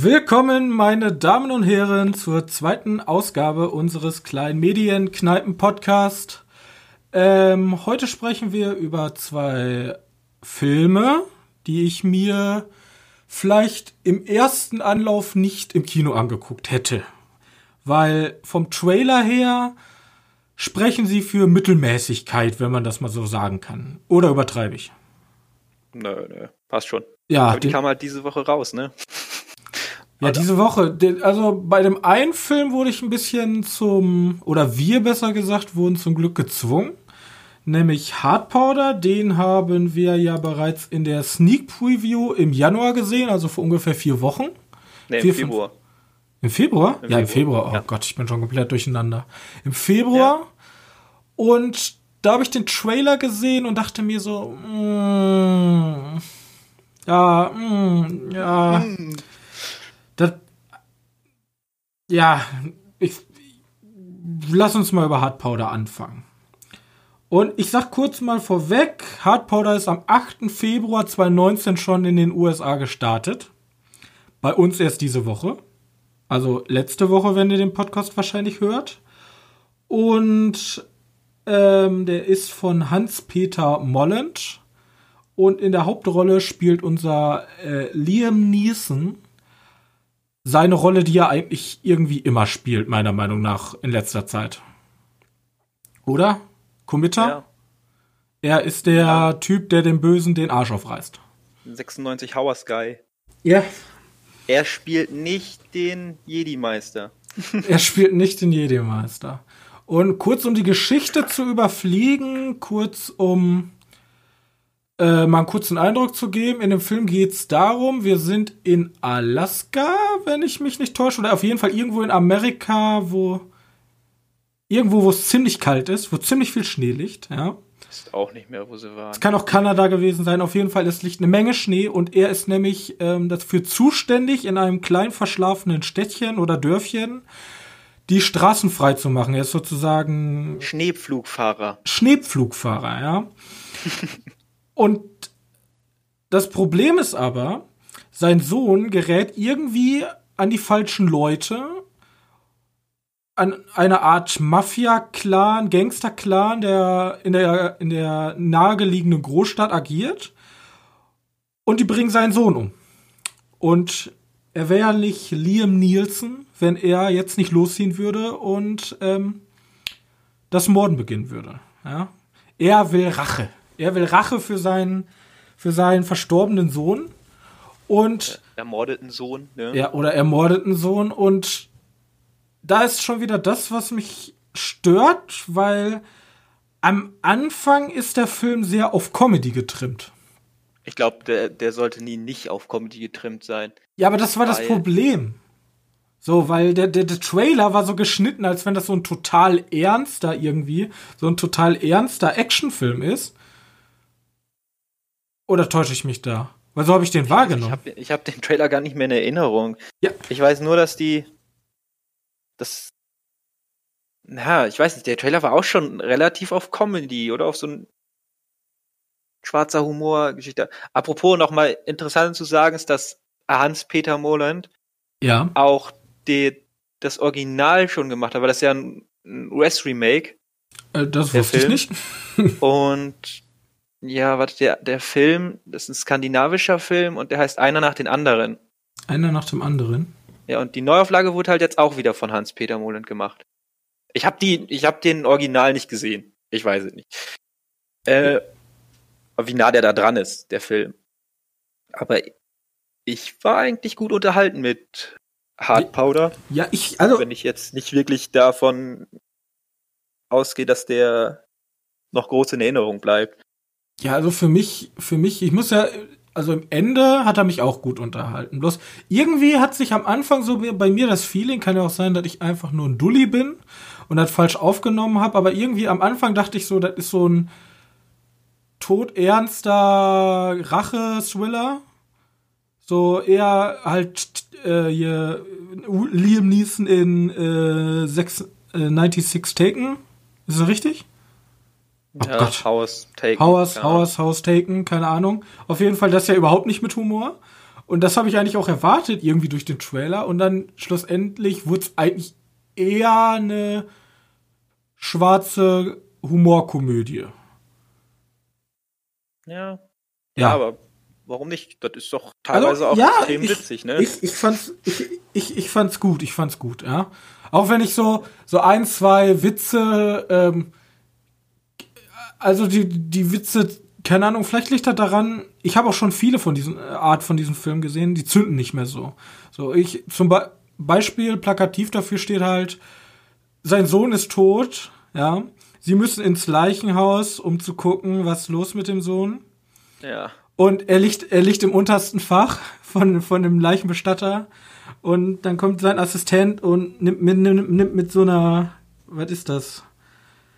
Willkommen, meine Damen und Herren, zur zweiten Ausgabe unseres kleinen Medienkneipen-Podcast. Ähm, heute sprechen wir über zwei Filme, die ich mir vielleicht im ersten Anlauf nicht im Kino angeguckt hätte. Weil vom Trailer her sprechen sie für Mittelmäßigkeit, wenn man das mal so sagen kann. Oder übertreibe ich? Nö, nö, passt schon. Ja, Aber die kam halt diese Woche raus, ne? Ja, diese Woche. Also bei dem einen Film wurde ich ein bisschen zum, oder wir besser gesagt, wurden zum Glück gezwungen. Nämlich Hard Powder, den haben wir ja bereits in der Sneak Preview im Januar gesehen, also vor ungefähr vier Wochen. Ne, Vier, im Februar. Im Februar? Im ja, im Februar. Oh ja. Gott, ich bin schon komplett durcheinander. Im Februar. Und da habe ich den Trailer gesehen und dachte mir so, mm, ja, mm, ja, das, ja, ich, lass uns mal über Hard Powder anfangen. Und ich sag kurz mal vorweg, Hard Powder ist am 8. Februar 2019 schon in den USA gestartet. Bei uns erst diese Woche. Also letzte Woche, wenn ihr den Podcast wahrscheinlich hört. Und ähm, der ist von Hans-Peter Molland. Und in der Hauptrolle spielt unser äh, Liam Neeson seine Rolle, die er eigentlich irgendwie immer spielt, meiner Meinung nach, in letzter Zeit. Oder? Committer? Ja. Er ist der Typ, der dem Bösen den Arsch aufreißt. 96 Hour Sky. Ja. Er spielt nicht den Jedi-Meister. Er spielt nicht den Jedi-Meister. Und kurz um die Geschichte zu überfliegen, kurz um äh, mal einen kurzen Eindruck zu geben. In dem Film geht es darum, wir sind in Alaska, wenn ich mich nicht täusche, oder auf jeden Fall irgendwo in Amerika, wo irgendwo, wo es ziemlich kalt ist, wo ziemlich viel Schnee liegt, ja. Ist auch nicht mehr, wo sie waren. Es kann auch Kanada gewesen sein. Auf jeden Fall, es liegt eine Menge Schnee und er ist nämlich ähm, dafür zuständig, in einem klein verschlafenen Städtchen oder Dörfchen die Straßen frei zu machen. Er ist sozusagen Schneepflugfahrer. Schneepflugfahrer, ja. und das Problem ist aber, sein Sohn gerät irgendwie an die falschen Leute, an eine Art Mafia-Clan, Gangster-Clan, der in der, in der nahegelegenen Großstadt agiert. Und die bringen seinen Sohn um. Und er wäre ja nicht Liam Nielsen, wenn er jetzt nicht losziehen würde und ähm, das Morden beginnen würde. Ja? Er will Rache. Er will Rache für seinen, für seinen verstorbenen Sohn und Ermordeten Sohn, ne? ja, oder ermordeten Sohn. Und da ist schon wieder das, was mich stört, weil am Anfang ist der Film sehr auf Comedy getrimmt. Ich glaube, der, der sollte nie nicht auf Comedy getrimmt sein. Ja, aber das war das Weil- Problem. So, weil der, der, der Trailer war so geschnitten, als wenn das so ein total ernster irgendwie, so ein total ernster Actionfilm ist. Oder täusche ich mich da? Weil so habe ich den Ich wahrgenommen. habe ich hab den Trailer gar nicht mehr in Erinnerung. Ja. Ich weiß nur, dass die. Das. Na, ich weiß nicht, der Trailer war auch schon relativ auf Comedy oder auf so ein schwarzer Humor-Geschichte. Apropos nochmal interessant zu sagen ist, dass Hans-Peter Moland ja. auch die, das Original schon gemacht hat, weil das ist ja ein, US-Remake. Äh, das wusste Film? ich nicht. Und ja, warte, der, der Film, das ist ein skandinavischer Film und der heißt Einer nach den anderen. Einer nach dem anderen. Ja, und die Neuauflage wurde halt jetzt auch wieder von Hans-Peter Moland gemacht. Ich habe die, ich habe den Original nicht gesehen. Ich weiß es nicht. Äh, wie nah der da dran ist, der Film. Aber ich war eigentlich gut unterhalten mit Hard Powder, Ja, ich, also, wenn ich jetzt nicht wirklich davon ausgehe, dass der noch groß in Erinnerung bleibt. Ja, also für mich, für mich, ich muss ja, also im Ende hat er mich auch gut unterhalten. Bloß irgendwie hat sich am Anfang so bei mir das Feeling, kann ja auch sein, dass ich einfach nur ein Dulli bin und das falsch aufgenommen habe, aber irgendwie am Anfang dachte ich so, das ist so ein todernster Rache-Thriller. So eher halt äh, hier Liam Neeson in äh, sechs, äh, 96 Taken. Ist das richtig? Oh ja, Gott. House Taken. House, ja. House, House Taken, keine Ahnung. Auf jeden Fall das ja überhaupt nicht mit Humor. Und das habe ich eigentlich auch erwartet, irgendwie durch den Trailer. Und dann schlussendlich wurde es eigentlich eher eine schwarze Humorkomödie. Ja. Ja, aber warum nicht? Das ist doch teilweise Also, auch ja, extrem ich, witzig, ne? Ich, ich fand's, ich, ich, ich fand's gut, ich fand's gut, ja. Auch wenn ich so, so ein, zwei Witze, ähm, also die, die Witze, keine Ahnung, vielleicht liegt das daran, ich habe auch schon viele von diesen äh, Art von diesen Filmen gesehen, die zünden nicht mehr so. So, ich, zum Be Beispiel, plakativ dafür steht halt, sein Sohn ist tot, ja. Sie müssen ins Leichenhaus, um zu gucken, was ist los mit dem Sohn. ja. Und er liegt, er liegt im untersten Fach von, von dem Leichenbestatter. Und dann kommt sein Assistent und nimmt, mit- nimmt, nimmt mit so einer, was ist das?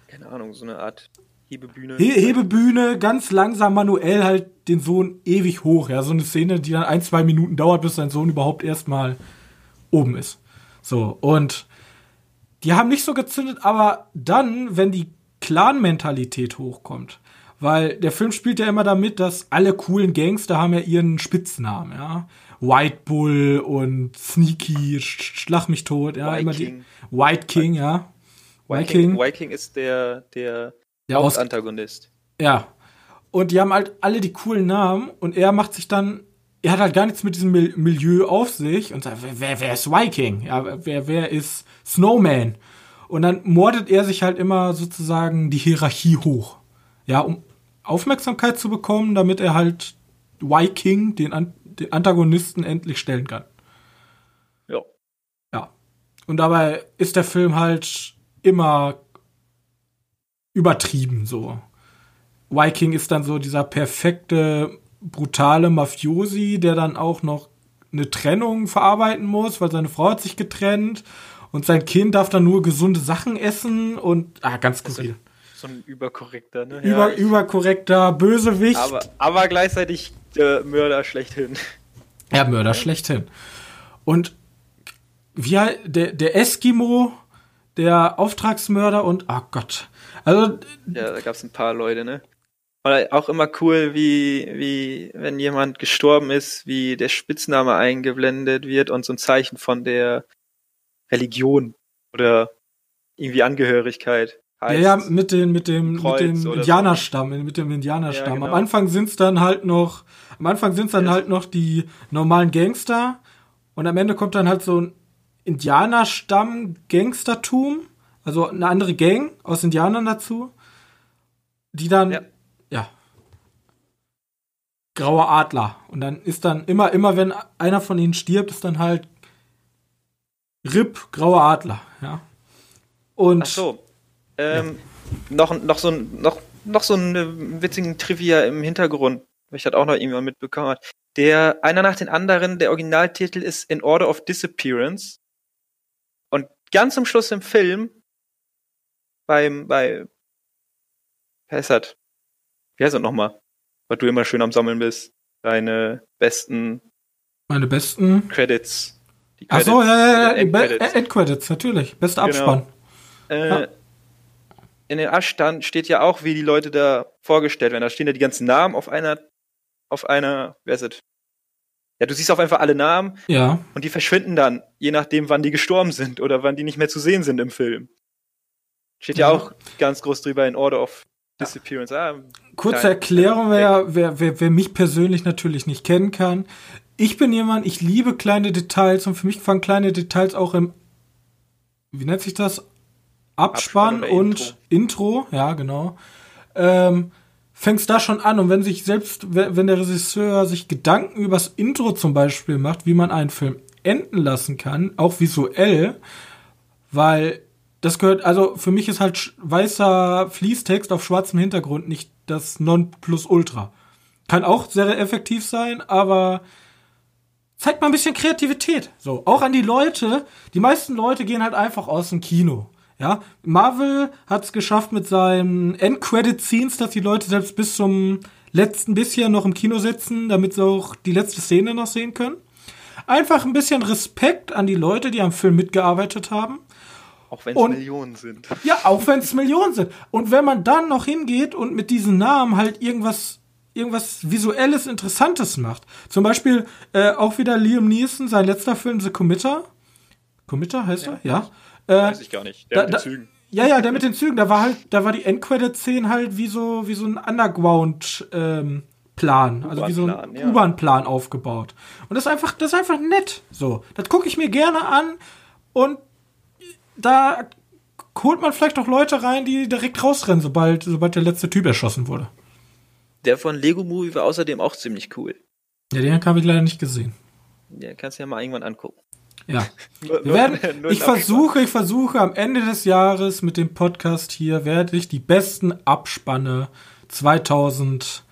Keine Ahnung, so eine Art Hebebühne. He Hebebühne, ganz langsam manuell halt den Sohn ewig hoch. Ja, so eine Szene, die dann ein, zwei Minuten dauert, bis sein Sohn überhaupt erstmal oben ist. So, und die haben nicht so gezündet, aber dann, wenn die Clan-Mentalität hochkommt, weil der Film spielt ja immer damit, dass alle coolen Gangster haben ja ihren Spitznamen, ja. White Bull und Sneaky, Sch- Schlag mich tot, ja. White immer die, King. White King, ja. White King, White King ist der, der Der Hauptantagonist. Ja. Und die haben halt alle die coolen Namen und er macht sich dann, er hat halt gar nichts mit diesem Mil Milieu auf sich und sagt, wer, wer, wer ist Viking? Ja, wer, wer ist Snowman? Und dann mordet er sich halt immer sozusagen die Hierarchie hoch. Ja, um Aufmerksamkeit zu bekommen, damit er halt Viking, den, An den Antagonisten, endlich stellen kann. Ja. Ja. Und dabei ist der Film halt immer übertrieben so. Viking ist dann so dieser perfekte, brutale Mafiosi, der dann auch noch eine Trennung verarbeiten muss, weil seine Frau hat sich getrennt und sein Kind darf dann nur gesunde Sachen essen und ah, ganz skurril. So ein überkorrekter, ne? Über, ich- überkorrekter Bösewicht. aber, aber gleichzeitig äh, Mörder schlechthin. Ja, Mörder schlechthin. Und wie halt der, der Eskimo, der Auftragsmörder und, ah Gott. Also, Ja, da gab's ein paar Leute, ne? Oder auch immer cool, wie, wie, wenn jemand gestorben ist, wie der Spitzname eingeblendet wird und so ein Zeichen von der Religion oder irgendwie Angehörigkeit ja, heißt. ja, mit, den, mit dem, mit dem oder so. Indianerstamm, mit dem Indianerstamm. Ja, genau. Am Anfang sind's dann halt noch, am Anfang sind's dann Yes. halt noch die normalen Gangster und am Ende kommt dann halt so ein Indianerstamm-Gangstertum, also eine andere Gang aus Indianern dazu, die dann, Ja. ja. grauer Adler. Und dann ist dann immer, immer wenn einer von ihnen stirbt, ist dann halt RIP, grauer Adler, ja. Und Ach so. Ähm, noch, noch so ein, noch, noch so einen witzigen Trivia im Hintergrund, weil ich das auch noch irgendwann mitbekommen hat. Der, einer nach den anderen, der Originaltitel ist In Order of Disappearance. Ganz zum Schluss im Film, beim, bei, das? Wie heißt das nochmal? Was du immer schön am Sammeln bist. Deine besten meine besten Credits. Die Ach so, ja, ja, ja, Endcredits. äh, Endcredits, natürlich. Bester Genau. Abspann. Äh, Ja. In den Aschstand steht ja auch, wie die Leute da vorgestellt werden. Da stehen ja die ganzen Namen auf einer, auf einer, wer ist es? Ja, du siehst auf einfach alle Namen Ja. und die verschwinden dann, je nachdem, wann die gestorben sind oder wann die nicht mehr zu sehen sind im Film. Steht ja, Ja. auch ganz groß drüber in Order of Disappearance. Ah, Kurze Erklärung, wer, wer, wer, wer mich persönlich natürlich nicht kennen kann. Ich bin jemand, ich liebe kleine Details und für mich fangen kleine Details auch im, wie nennt sich das? Abspann, Abspann und Intro. ja, genau. Ähm, fängt's da schon an und wenn sich selbst, wenn der Regisseur sich Gedanken übers Intro zum Beispiel macht, wie man einen Film enden lassen kann, auch visuell, weil das gehört, also für mich ist halt weißer Fließtext auf schwarzem Hintergrund nicht das Nonplusultra. Kann auch sehr effektiv sein, aber zeigt mal ein bisschen Kreativität. So, auch an die Leute. Die meisten Leute gehen halt einfach aus dem Kino. Ja, Marvel hat es geschafft mit seinen End-Credit-Scenes, dass die Leute selbst bis zum letzten bisschen noch im Kino sitzen, damit sie auch die letzte Szene noch sehen können. Einfach ein bisschen Respekt an die Leute, die am Film mitgearbeitet haben. auch wenn es Millionen sind. Ja, auch wenn es Millionen sind. Und wenn man dann noch hingeht und mit diesen Namen halt irgendwas irgendwas visuelles Interessantes macht. Zum Beispiel äh, auch wieder Liam Neeson, sein letzter Film The Committer. Committer heißt Ja. er? Ja. Weiß ich gar nicht. Der da- mit den Zügen. Ja, ja, der mit den Zügen, da war halt, da war die Endcredit-Szene halt wie so, wie so ein Underground-Plan, also wie so ein U-Bahn-Plan, ja. U-Bahn-Plan aufgebaut. Und das ist einfach, das ist einfach nett. So, das gucke ich mir gerne an und da holt man vielleicht auch Leute rein, die direkt rausrennen, sobald, sobald der letzte Typ erschossen wurde. Der von Lego Movie war außerdem auch ziemlich cool. Ja, den habe ich leider nicht gesehen. Ja, kannst du ja mal irgendwann angucken. Ja. Wir werden, ich versuche, ich versuche am Ende des Jahres mit dem Podcast hier werde ich die besten Abspanne 2019.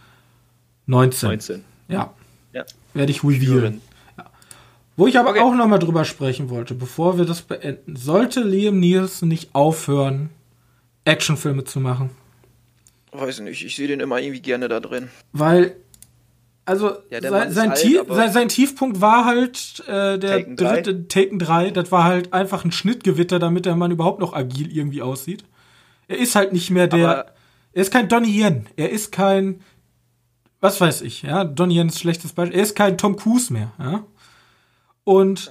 19. Ja. Ja. Werde ich revealen. Wo ich aber Okay. auch noch mal drüber sprechen wollte, bevor wir das beenden, sollte Liam Neeson nicht aufhören, Actionfilme zu machen. Weiß nicht, ich sehe den immer irgendwie gerne da drin. Weil, also, Ja, sein, sein, alt, Tie- aber- sein, sein Tiefpunkt war halt äh, der Taken dritte Taken 3. Das war halt einfach ein Schnittgewitter, damit der Mann überhaupt noch agil irgendwie aussieht. Er ist halt nicht mehr der. Aber- er ist kein Donnie Yen. Er ist kein. Was weiß ich, ja. Donnie Yen ist ein schlechtes Beispiel. Er ist kein Tom Cruise mehr, ja. Und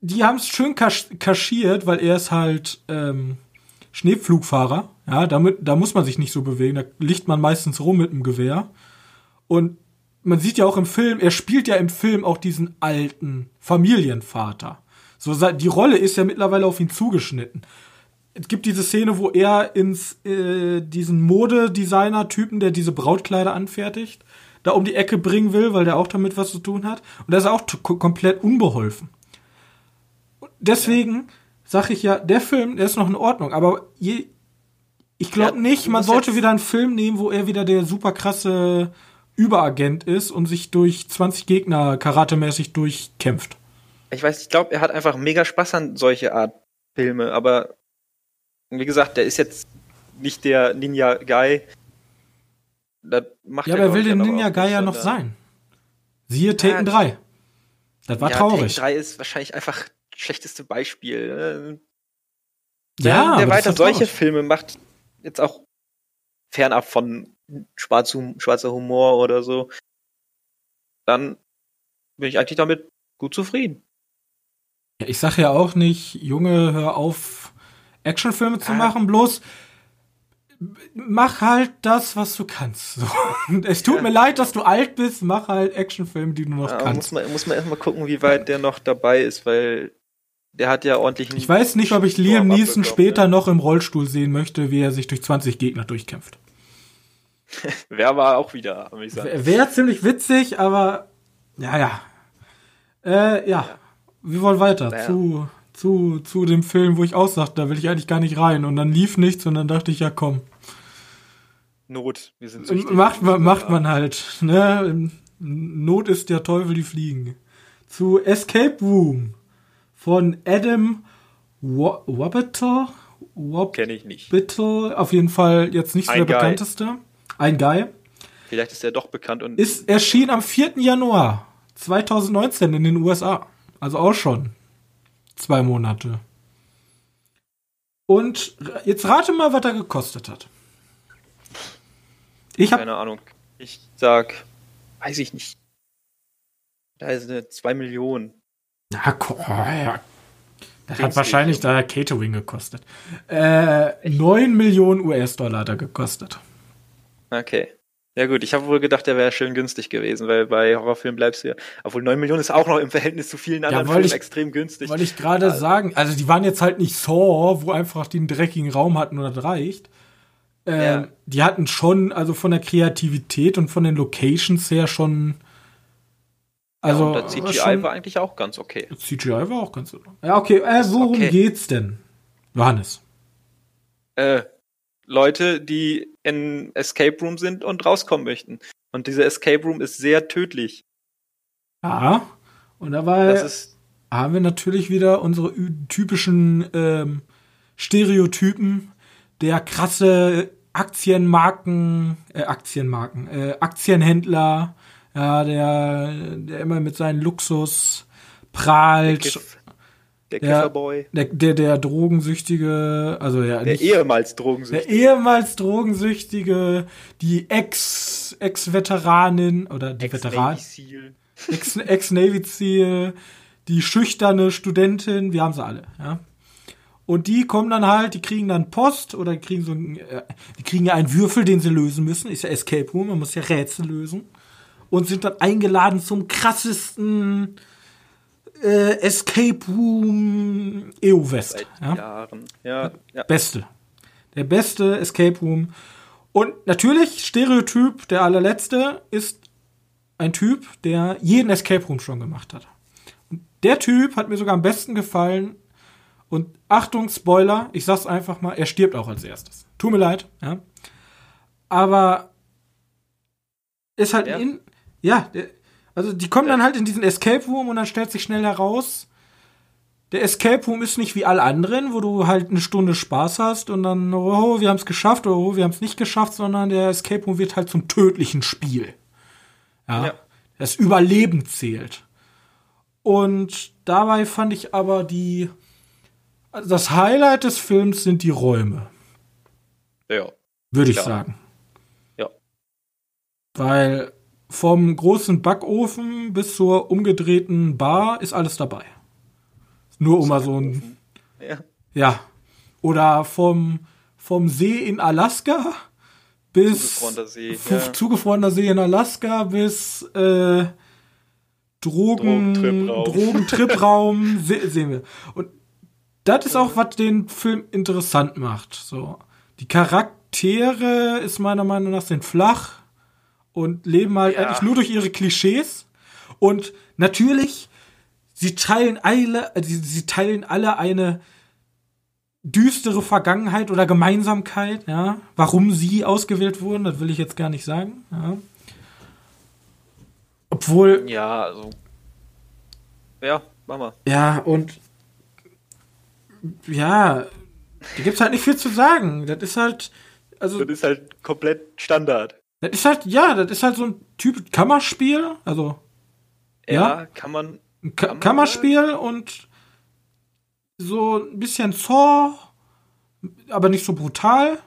die haben es schön kasch kaschiert, weil er ist halt ähm, Schneepflugfahrer. Ja, damit, da muss man sich nicht so bewegen. Da liegt man meistens rum mit dem Gewehr. Und man sieht ja auch im Film, er spielt ja im Film auch diesen alten Familienvater. So, die Rolle ist ja mittlerweile auf ihn zugeschnitten. Es gibt diese Szene, wo er ins äh, diesen Modedesigner-Typen, der diese Brautkleider anfertigt, da um die Ecke bringen will, weil der auch damit was zu tun hat. Und da ist er auch komplett unbeholfen. Deswegen sag ich ja, der Film, der ist noch in Ordnung, aber je, ich glaube Ja, nicht, man sollte wieder einen Film nehmen, wo er wieder der super krasse Überagent ist und sich durch 20 Gegner karatemäßig durchkämpft. Ich weiß, ich glaube, er hat einfach mega Spaß an solche Art Filme, aber wie gesagt, der ist jetzt nicht der Ninja Guy. Das macht Ja, er, aber er will den Ninja Guy ja noch sondern- sein. Siehe Taken Ja, 3. Das war ja, traurig. Taken 3 ist wahrscheinlich einfach das schlechteste Beispiel. Äh, Ja, Wenn aber der weiter solche. Filme macht, jetzt auch fernab von schwarz, schwarzer Humor oder so, dann bin ich eigentlich damit gut zufrieden. Ich sag ja auch nicht, Junge, hör auf, Actionfilme zu Ja. machen, bloß mach halt das, was du kannst. So. Es tut Ja. mir leid, dass du alt bist, mach halt Actionfilme, die du noch Ja, muss kannst. man, muss man erstmal gucken, wie weit der noch dabei ist, weil der hat ja ordentlich. Ich weiß nicht, ob ich Liam Neeson später ne? noch im Rollstuhl sehen möchte, wie er sich durch 20 Gegner durchkämpft. Wer war auch wieder amüsant. Wäre ziemlich witzig, aber ja, ja. Äh, ja. Wir wollen weiter Naja. zu, zu, zu dem Film, wo ich auch sagte, da will ich eigentlich gar nicht rein. Und dann lief nichts und dann dachte ich, ja komm. Not. Wir sind süchtig. Macht man, macht man halt. Ne? Not ist der Teufel, die fliegen. Zu Escape Room von Adam Wa- Wabator. Kenne ich nicht. Wabator. Auf jeden Fall jetzt nicht so Ein der Guy. bekannteste. Ein Guy. Vielleicht ist er doch bekannt und Ist erschien am 4. Januar 2019 in den USA. Also auch schon zwei Monate. Und jetzt rate mal, was er gekostet hat. Ich habe keine Ahnung. Ich sag, weiß ich nicht. Da ist eine 2 Millionen. Na, oh, ja. Das hat wahrscheinlich da Catering gekostet. Äh, 9 Millionen US-Dollar hat er gekostet. Okay. Ja gut, ich habe wohl gedacht, der wäre schön günstig gewesen, weil bei Horrorfilmen bleibst du ja. Obwohl 9 Millionen ist auch noch im Verhältnis zu vielen anderen wollte Filmen ich- extrem günstig. Wollte ich gerade sagen, also die waren jetzt halt nicht Saw, wo einfach die einen dreckigen Raum hatten und das reicht. Ähm, Ja. Die hatten schon, also von der Kreativität und von den Locations her schon. Also, ja, und der CGI schon, war eigentlich auch ganz okay. CGI war auch ganz so. Ja, okay, äh, worum okay. geht's denn? Johannes. Äh, Leute, die in Escape Room sind und rauskommen möchten. Und dieser Escape Room ist sehr tödlich. Ja. Und dabei Das ist haben wir natürlich wieder unsere typischen ähm, Stereotypen. Der krasse Aktienmarken, äh, Aktienmarken, äh, Aktienhändler, ja, der, der immer mit seinem Luxus prahlt. Kiff. Der. Kifferboy. Der, der, der drogensüchtige, also ja, Der nicht, ehemals der Drogensüchtige. ehemals drogensüchtige, die Ex, Ex-Veteranin oder die Veteran, Ex-Navy Seal. Die schüchterne Studentin, wir haben sie alle, ja. Und die kommen dann halt, die kriegen dann Post oder die kriegen so ein, äh, die kriegen ja einen Würfel, den sie lösen müssen. Ist ja Escape Room, man muss ja Rätsel lösen. Und sind dann eingeladen zum krassesten äh, Escape Room EU West. Seit Ja? Jahren. Ja, ja. Beste. Der beste Escape Room. Und natürlich, Stereotyp, der allerletzte, ist ein Typ, der jeden Escape Room schon gemacht hat. Und der Typ hat mir sogar am besten gefallen. Und Achtung, Spoiler, ich sag's einfach mal, er stirbt auch als erstes. Tut mir leid, ja. Aber ist halt Ja. in. Ja, der, also die kommen dann halt in diesen Escape Room und dann stellt sich schnell heraus, der Escape Room ist nicht wie alle anderen, wo du halt eine Stunde Spaß hast und dann, oh, wir haben es geschafft oder oh, wir haben es nicht geschafft, sondern der Escape Room wird halt zum tödlichen Spiel. Ja. Ja. Das Überleben zählt. Und dabei fand ich aber die, also das Highlight des Films sind die Räume, ja. würde ich Klar. sagen. Ja. Weil vom großen Backofen bis zur umgedrehten Bar ist alles dabei. Nur um mal so ein Ja. Ja. Oder vom, vom See in Alaska bis Zugefrorener See, ja. zugefrorener See in Alaska bis äh, Drogen, Drogentripraum. Drogentripraum se sehen wir. Und das ist auch, was den Film interessant macht. So. Die Charaktere ist meiner Meinung nach sind flach und leben halt Ja. eigentlich nur durch ihre Klischees. Und natürlich, sie teilen alle, äh, sie, sie teilen alle eine düstere Vergangenheit oder Gemeinsamkeit, ja. Warum sie ausgewählt wurden, das will ich jetzt gar nicht sagen, ja. Obwohl, Ja, also. Ja, mach mal. ja, und ja, da gibt's halt nicht viel zu sagen. Das ist halt, also, Das ist halt komplett Standard. Das ist halt, ja, das ist halt so ein Typ Kammerspiel, also Ja, Ja? kann man. Ka Kann man Kammerspiel und so ein bisschen Saw, aber nicht so brutal,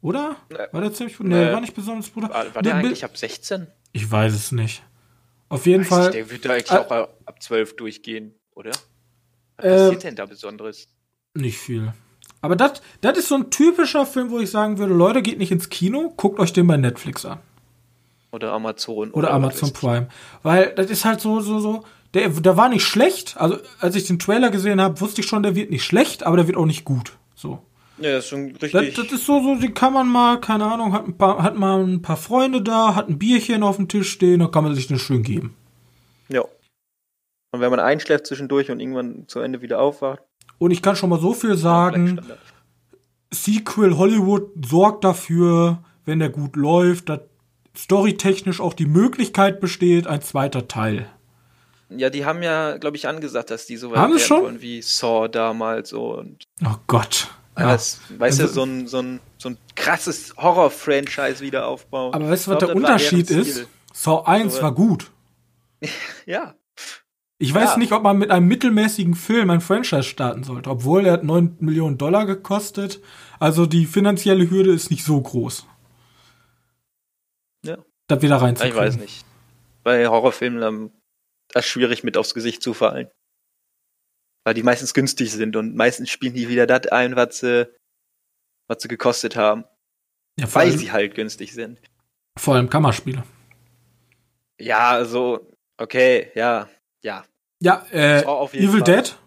oder? Nee. War der ziemlich brutal? Nee, Nee. war nicht besonders brutal. War, war der Ne, eigentlich ab 16? Ich weiß es nicht. Auf jeden Weiß Fall. ich, der wird da eigentlich Äh, auch ab 12 durchgehen, oder? Was Äh, passiert denn da Besonderes? Nicht viel. Aber das das ist so ein typischer Film, wo ich sagen würde, Leute, geht nicht ins Kino, guckt euch den bei Netflix an. Oder Amazon. Oder was Amazon. Prime. Weil das ist halt so, so, so. Der, der war nicht schlecht. Also, als ich den Trailer gesehen habe, wusste ich schon, der wird nicht schlecht, aber der wird auch nicht gut. So. Ja, das ist schon Das, richtig. das ist so, so, den kann man mal, keine Ahnung, hat, ein paar, hat mal ein paar Freunde da, hat ein Bierchen auf dem Tisch stehen, dann kann man sich den schön geben. ja. Und wenn man einschläft zwischendurch und irgendwann zu Ende wieder aufwacht, Und ich kann schon mal so viel sagen. Sequel Hollywood sorgt dafür, wenn der gut läuft, dass storytechnisch auch die Möglichkeit besteht, ein zweiter Teil. Ja, die haben ja, glaube ich, angesagt, dass die so weit schon? wollen wie Saw damals so und Oh Gott. Ja. das, weißt Also- du, so ein, so ein, so ein krasses Horror-Franchise wieder aufbauen. Aber weißt du, was der glaub, war Unterschied ist? Saw 1 So, war gut. Ja. Ich weiß Ja. nicht, ob man mit einem mittelmäßigen Film ein Franchise starten sollte, obwohl er hat 9 Millionen Dollar gekostet. Also die finanzielle Hürde ist nicht so groß, Ja. da wieder Ja, reinzukriegen. Ich weiß nicht. Bei Horrorfilmen ähm, das ist schwierig mit aufs Gesicht zu fallen. Weil die meistens günstig sind und meistens spielen die wieder das ein, was sie, was sie gekostet haben. Ja, Weil allem, sie halt günstig sind. vor allem Kammerspiele. Ja, also, okay, ja, ja. Ja, äh, Evil Fall. Dead.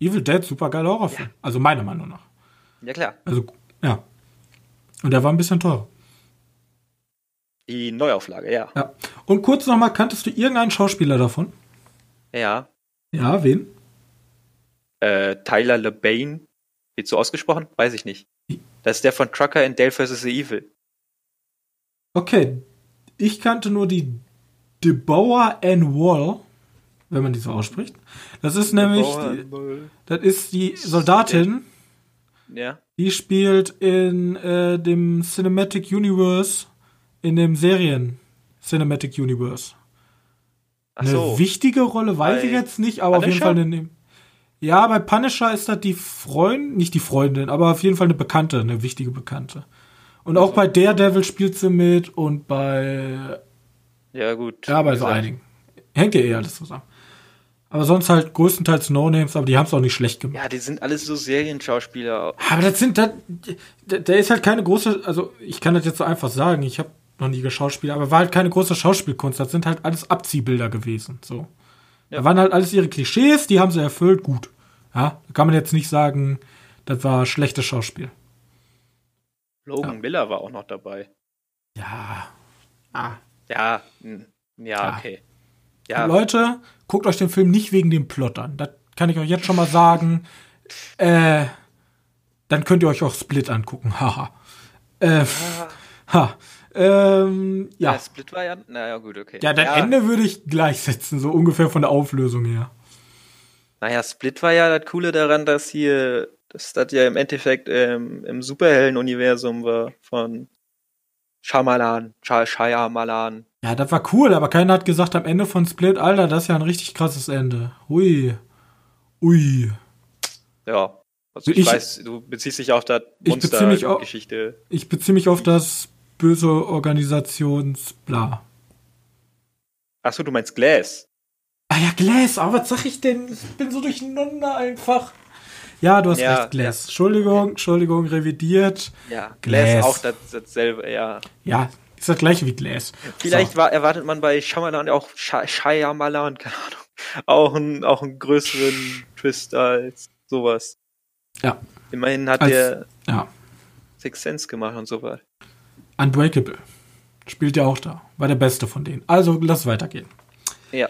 Evil Dead, super geiler Horrorfilm. Also meiner Meinung nach. Ja klar. Also, ja. Und der war ein bisschen teurer. Die Neuauflage, ja. Ja. Und kurz nochmal, kanntest du irgendeinen Schauspieler davon? Ja. Ja, wen? Äh, Tyler LeBane. Wird so ausgesprochen? Weiß ich nicht. Das ist der von Trucker in Dale vs. The Evil. Okay. Ich kannte nur die Deboer Ann Wall, wenn man die so ausspricht. Das ist nämlich, die, das ist die Soldatin, Ja. die spielt in äh, dem Cinematic Universe, in dem Serien Cinematic Universe. Ach Eine so. wichtige Rolle weiß Bei ich jetzt nicht, aber auf jeden Punisher? Fall in dem. Ja, bei Punisher ist das die Freundin, nicht die Freundin, aber auf jeden Fall eine Bekannte, eine wichtige Bekannte. Und auch bei Daredevil spielt sie mit und bei. Ja, gut. Ja, bei so einigen. Hängt ja eh alles zusammen. Aber sonst halt größtenteils No-Names, aber die haben es auch nicht schlecht gemacht. Ja, die sind alles so Serienschauspieler. Aber das sind, das, der ist halt keine große, also ich kann das jetzt so einfach sagen, ich habe noch nie geschauspielt, aber war halt keine große Schauspielkunst. Das sind halt alles Abziehbilder gewesen, so. Ja. Da waren halt alles ihre Klischees, die haben sie erfüllt, gut. Ja, da kann man jetzt nicht sagen, das war schlechtes Schauspiel. Logan ja. Miller war auch noch dabei. Ja. Ah. Ja, ja, ja. okay. Ja. Leute, guckt euch den Film nicht wegen dem Plot an. Das kann ich euch jetzt schon mal sagen. Äh, dann könnt ihr euch auch Split angucken. Haha. äh, ha. Ähm, ja. ja. Split war ja, naja, gut, okay. Ja, das ja. Ende würde ich gleichsetzen, so ungefähr von der Auflösung her. Naja, Split war ja das Coole daran, dass hier, dass das ja im Endeffekt ähm, im Superhelden-Universum war von Shyamalan, Shyamalan. Ja, das war cool, aber keiner hat gesagt am Ende von Split, Alter, das ist ja ein richtig krasses Ende. Hui. Ui. Ja. Also ich, ich weiß, du beziehst dich auf das Monster-Geschichte. Ich beziehe mich auf das böse Organisations-Bla. Achso, du meinst Glass. Ah ja, Glass, aber was sag ich denn? Ich bin so durcheinander einfach. Ja, du hast ja, recht, Glass. Ja. Entschuldigung, Entschuldigung, revidiert. Ja, Glass, Glass auch das, dasselbe, ja. Ja, ist das gleiche wie Glass. Vielleicht so. war, erwartet man bei Shyamalan auch Shyamalan, keine Ahnung, auch einen, auch einen größeren Twist als sowas. Ja. Immerhin hat als, der ja. Six Sense gemacht und so was. Unbreakable. Spielt ja auch da. War der beste von denen. Also lass weitergehen. Ja.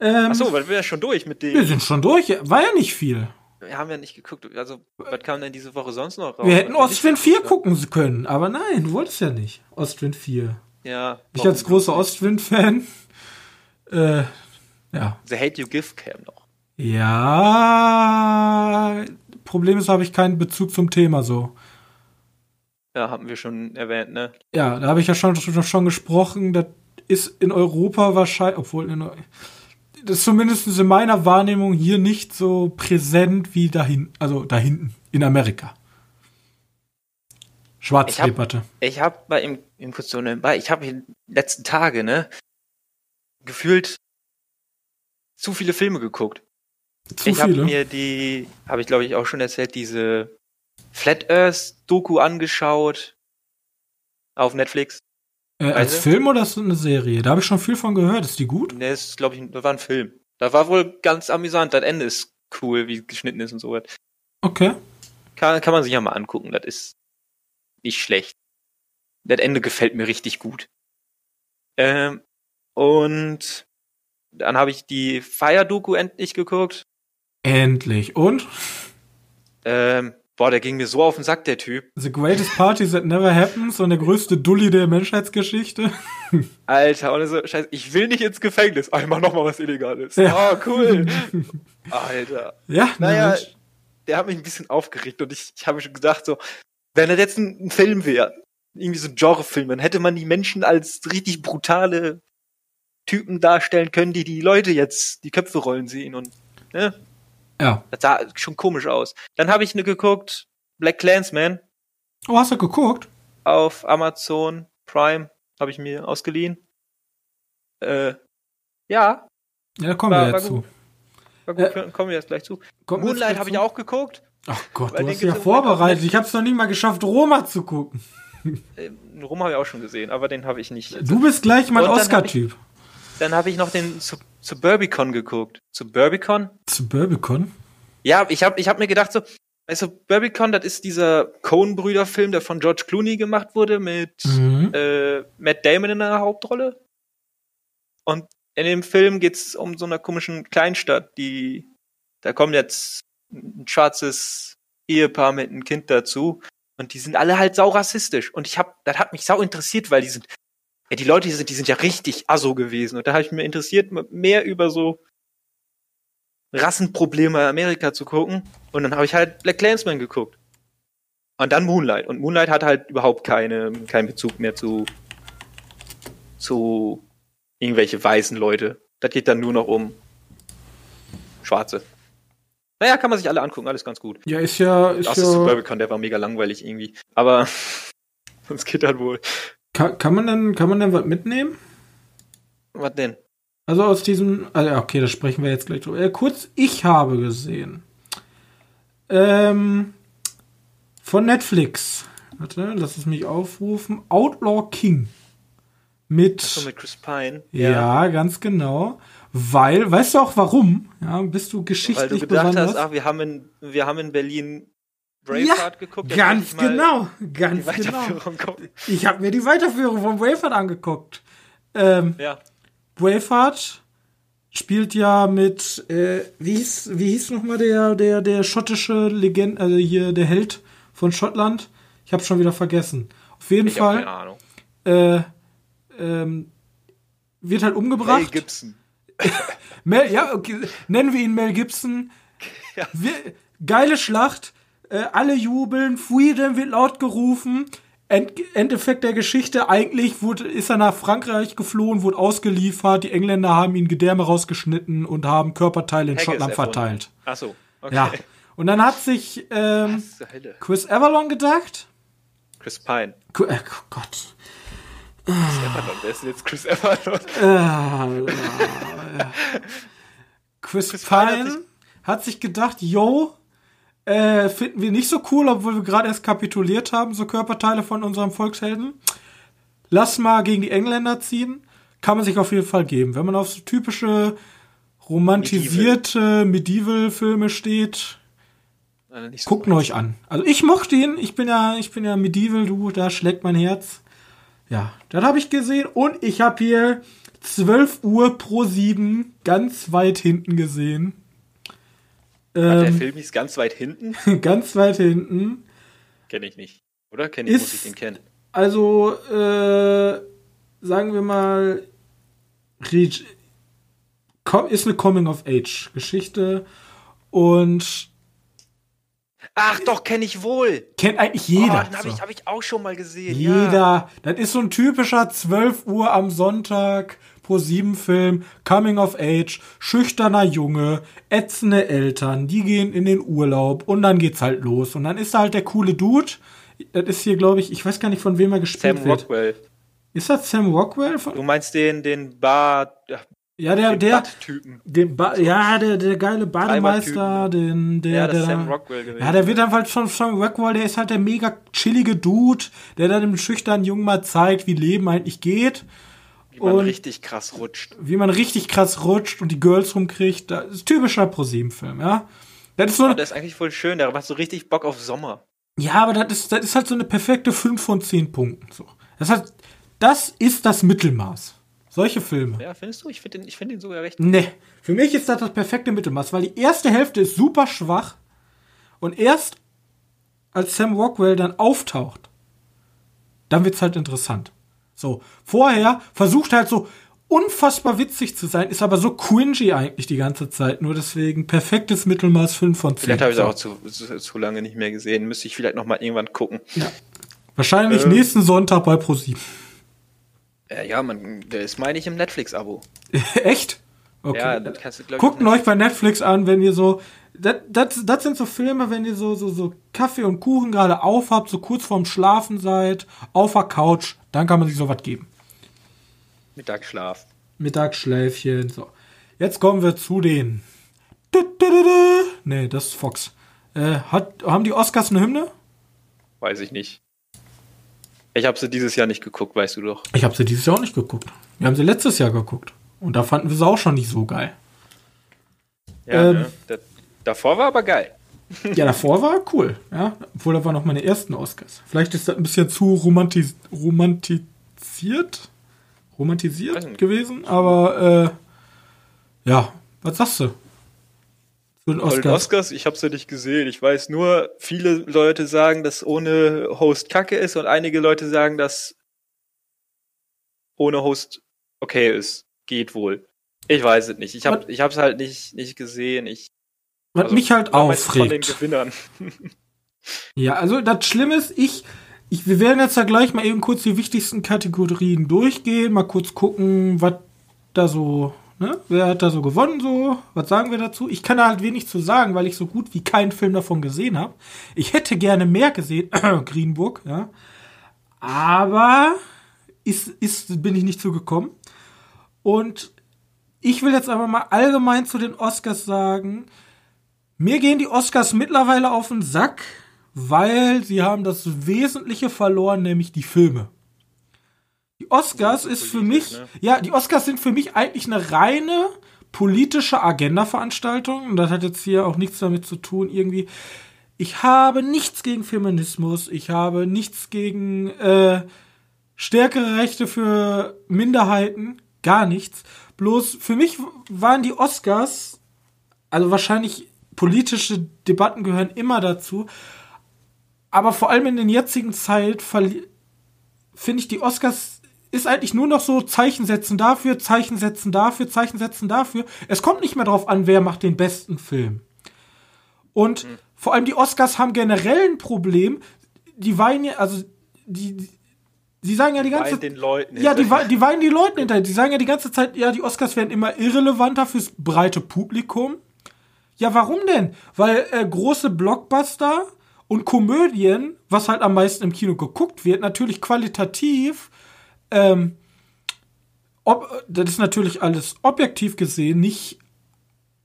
Ähm, Achso, weil wir ja schon durch mit dem. Wir sind schon durch. War ja nicht viel. Wir haben ja nicht geguckt. Also, was kam denn diese Woche sonst noch raus? Wir hätten Ostwind 4 gucken können, aber nein, du wolltest ja nicht. Ostwind 4. Ja. Ich als großer Ostwind-Fan. Äh, ja. The Hate You Give Cam noch. Ja. Problem ist, habe ich keinen Bezug zum Thema so. Ja, haben wir schon erwähnt, ne? Ja, da habe ich ja schon, schon gesprochen. Das ist in Europa wahrscheinlich, obwohl in, das ist zumindest in meiner Wahrnehmung hier nicht so präsent wie dahin, also da hinten in Amerika. Schwarzdebatte. Ich habe hab bei ihm in so nebenbei, ich habe in den letzten Tage, ne, gefühlt zu viele Filme geguckt. Zu ich habe mir die, habe ich glaube ich auch schon erzählt, diese Flat Earth Doku angeschaut auf Netflix. Äh, als Film oder ist das eine Serie? Da habe ich schon viel von gehört. Ist die gut? Ne, ist glaube ich, das war ein Film. Da war wohl ganz amüsant. Das Ende ist cool, wie es geschnitten ist und so was. Okay. Kann, kann man sich ja mal angucken. Das ist nicht schlecht. Das Ende gefällt mir richtig gut. Ähm, und dann habe ich die Fire-Doku endlich geguckt. Endlich. Und? Ähm, Boah, der ging mir so auf den Sack, der Typ. The greatest party that never happens und der größte Dulli der Menschheitsgeschichte. Alter, und so, scheiße, ich will nicht ins Gefängnis. Ah, ich mach noch mal was Illegales. Ja. Oh, cool. Alter. Ja, naja, Mensch. der hat mich ein bisschen aufgeregt und ich, ich habe schon gedacht, so, wenn er jetzt ein, ein Film wäre, irgendwie so ein Genrefilm, dann hätte man die Menschen als richtig brutale Typen darstellen können, die die Leute jetzt die Köpfe rollen sehen und, ne? Ja. Das sah schon komisch aus. Dann habe ich eine geguckt, Black Clansman. Oh, hast du geguckt? Auf Amazon Prime habe ich mir ausgeliehen. Äh, ja. Ja, da kommen war, wir jetzt zu. War gut, äh, kommen wir jetzt gleich zu. Moonlight habe ich auch geguckt. Ach Gott, du hast ja vorbereitet. Ich habe es noch nicht mal geschafft, Roma zu gucken. Äh, Roma habe ich auch schon gesehen, aber den habe ich nicht. Du bist gleich mein Oscar-Typ. Dann habe ich noch den zu Burbicon geguckt. Zu Burbicon? Zu Burbicon? Ja, ich habe ich hab mir gedacht so, also Burbicon, das ist dieser Coen-Brüder-Film, der von George Clooney gemacht wurde mit mhm. äh, Matt Damon in der Hauptrolle. Und in dem Film geht's um so eine komischen Kleinstadt, die da kommt jetzt ein schwarzes Ehepaar mit einem Kind dazu und die sind alle halt sau rassistisch und ich hab das hat mich sau interessiert, weil die sind ja, die Leute, die sind, die sind ja richtig asso gewesen. Und da habe ich mir interessiert, mehr über so Rassenprobleme Amerika zu gucken. Und dann habe ich halt Black Clansman geguckt. Und dann Moonlight. Und Moonlight hat halt überhaupt keine, keinen Bezug mehr zu, zu irgendwelche weißen Leute. Das geht dann nur noch um Schwarze. Naja, kann man sich alle angucken, alles ganz gut. Ja, ist ja. Ist Das ja ist Suburbicon, der war mega langweilig irgendwie. Aber sonst geht das wohl. Kann, kann, man denn, kann man denn was mitnehmen? Was denn? Also aus diesem. Also ja, okay, da sprechen wir jetzt gleich drüber. Äh, kurz, ich habe gesehen. Ähm, von Netflix. Warte, lass es mich aufrufen. Outlaw King. Mit. So mit Chris Pine. ja, ganz genau. Weil, weißt du auch warum? Ja, bist du Weil geschichtlich du gedacht besonders? hast, ach, wir haben in, wir haben in Berlin Braveheart geguckt. jetzt ganz genau, ganz genau. Gucken. Ich habe mir die Weiterführung von Braveheart angeguckt. Ähm, Ja. Braveheart spielt ja mit, äh, wie hieß, wie hieß nochmal der, der, der schottische Legend, also hier der Held von Schottland? Ich habe schon wieder vergessen. Auf jeden Ich habe keine Fall Ahnung. äh, ähm, wird halt Mel umgebracht. Gibson. Mel, ja, okay, nennen wir ihn Mel Gibson. Ja. Wir, geile Schlacht, äh, alle jubeln, Freedom wird laut gerufen. End, Endeffekt der Geschichte, eigentlich wurde, ist er nach Frankreich geflohen, wurde ausgeliefert, die Engländer haben ihn Gedärme rausgeschnitten und haben Körperteile in Haggis Schottland erfunden. verteilt. Ach so. Okay. Ja. Und dann hat sich ähm? Chris Avalon gedacht. Chris Pine. Ku- Äh, oh Gott. Chris Everlon. Wer ist denn jetzt Chris Everlon? Äh, Chris, Chris Pine hat Pine sich- hat sich gedacht, yo, äh, finden wir nicht so cool, obwohl wir gerade erst kapituliert haben, so Körperteile von unserem Volkshelden. Lass mal gegen die Engländer ziehen. Kann man sich auf jeden Fall geben. Wenn man auf so typische romantisierte Medieval-Filme steht, Nein, so guckt ihn euch an. Also ich mochte ihn. Ich bin ja, ich bin ja Medieval, du, da schlägt mein Herz. Ja, das habe ich gesehen und ich habe hier 12 Uhr pro 7 ganz weit hinten gesehen. Hat der Ähm, Film hieß ganz weit hinten? ganz weit hinten. Kenne ich nicht. Oder? Kenn ich, muss ich den kennen. Also, äh, sagen wir mal, ist eine Coming-of-Age-Geschichte und Ach doch, kenne ich wohl. kennt eigentlich Oh, jeder. den habe ich, hab ich auch schon mal gesehen. Ja. Jeder. Das ist so ein typischer 12 Uhr am Sonntag pro 7 Film, Coming of Age, schüchterner Junge, ätzende Eltern, die gehen in den Urlaub und dann geht's halt los. Und dann ist da halt der coole Dude. Das ist hier, glaube ich, ich weiß gar nicht, von wem er gespielt Sam wird. Rockwell. Ist das Sam Rockwell? Du meinst den, den Bar, ja, der, den der, den ba ja, der, der geile Bademeister, den, der, Ja, der, Sam Rockwell gewesen. Ja, der wird dann halt von Sam Rockwell, der ist halt der mega chillige Dude, der dann dem schüchternen Jungen mal zeigt, wie Leben eigentlich geht. Wie man und- richtig krass rutscht. wie man richtig krass rutscht und die Girls rumkriegt. Das ist typischer ProSieben-Film, ja. Das ist so, Aber der ist eigentlich voll schön, der macht so richtig Bock auf Sommer. ja, aber das ist, das ist halt so eine perfekte 5 von 10 Punkten. So. Das, hat, das ist das Mittelmaß. Solche Filme. Ja, findest du? Ich finde den, ich find den sogar recht. Nee. Für mich ist das das perfekte Mittelmaß, weil die erste Hälfte ist super schwach und erst als Sam Rockwell dann auftaucht, dann wird's halt interessant. So, vorher versucht er halt so unfassbar witzig zu sein, ist aber so cringy eigentlich die ganze Zeit. Nur deswegen perfektes Mittelmaß 5 von 10. Vielleicht habe ich es auch zu, zu, zu lange nicht mehr gesehen. Müsste ich vielleicht noch mal irgendwann gucken. Wahrscheinlich Ähm. nächsten Sonntag bei ProSieben. Äh, ja, man, ist, meine ich, im Netflix-Abo. Echt? Okay. Ja, das kannst du, Guckt euch bei Netflix an, wenn ihr so. Das, das, das sind so Filme, wenn ihr so, so, so Kaffee und Kuchen gerade aufhabt, so kurz vorm Schlafen seid, auf der Couch, dann kann man sich sowas geben. Mittagsschlaf. Mittagsschläfchen, so. Jetzt kommen wir zu den. Nee, das ist Fox. Äh, hat, haben die Oscars eine Hymne? Weiß ich nicht. Ich habe sie dieses Jahr nicht geguckt, weißt du doch. Ich habe sie dieses Jahr auch nicht geguckt. Wir haben sie letztes Jahr geguckt. Und da fanden wir sie auch schon nicht so geil. Ja, Ähm. ne? Da- davor war aber geil. Ja, davor war cool, ja. Obwohl, da waren noch meine ersten Oscars. Vielleicht ist das ein bisschen zu romantis romantisiert, romantisiert gewesen, aber äh, ja, was sagst du? Zu den Oscars. Oscars, ich habe sie nicht gesehen. Ich weiß nur, viele Leute sagen, dass ohne Host Kacke ist und einige Leute sagen, dass ohne Host okay ist. Geht wohl. Ich weiß es nicht. Ich habe Was- ich hab's halt nicht nicht gesehen. Ich Was also, mich halt meistens von den aufregt. Ja, also das Schlimme ist, ich, ich, wir werden jetzt da gleich mal eben kurz die wichtigsten Kategorien durchgehen, mal kurz gucken, was da so Ne? Wer hat da so gewonnen? So, was sagen wir dazu? Ich kann da halt wenig zu sagen, weil ich so gut wie keinen Film davon gesehen habe. Ich hätte gerne mehr gesehen, Green Book, ja. Aber ist, ist, bin ich nicht zugekommen. Und ich will jetzt aber mal allgemein zu den Oscars sagen, mir gehen die Oscars mittlerweile auf den Sack, weil sie haben das Wesentliche verloren, nämlich die Filme. Die Oscars ist für mich, ne? ja, die Oscars sind für mich eigentlich eine reine politische Agenda-Veranstaltung. Und das hat jetzt hier auch nichts damit zu tun, irgendwie. Ich habe nichts gegen Feminismus, ich habe nichts gegen äh, stärkere Rechte für Minderheiten, gar nichts. Bloß für mich waren die Oscars, also wahrscheinlich politische Debatten gehören immer dazu, aber vor allem in der jetzigen Zeit finde ich die Oscars ist eigentlich nur noch so Zeichen setzen dafür, Zeichen setzen dafür, Zeichen setzen dafür. Es kommt nicht mehr darauf an, wer macht den besten Film. Und mhm. vor allem die Oscars haben generell ein Problem. Die weinen ja, also die, die Sie sagen ja die ganze Zeit. den Leuten Ja, die, die weinen die Leuten hinterher. Die sagen ja die ganze Zeit, ja, die Oscars werden immer irrelevanter fürs breite Publikum. Ja, warum denn? Weil äh, große Blockbuster und Komödien, was halt am meisten im Kino geguckt wird, natürlich qualitativ ähm, ob, das ist natürlich alles objektiv gesehen nicht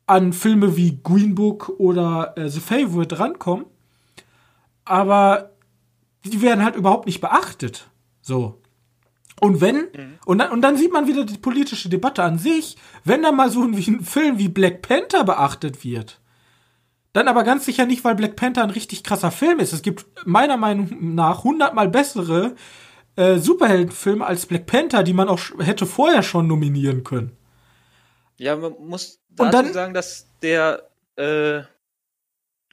an Filme wie Green Book oder äh, The Favorite rankommen, aber die werden halt überhaupt nicht beachtet. So. Und wenn, mhm. und, dann, und dann sieht man wieder die politische Debatte an sich, wenn da mal so ein, ein Film wie Black Panther beachtet wird, dann aber ganz sicher nicht, weil Black Panther ein richtig krasser Film ist. Es gibt meiner Meinung nach hundertmal bessere äh, Superheldenfilme als Black Panther, die man auch hätte vorher schon nominieren können. Ja, man muss dazu dann, sagen, dass der äh,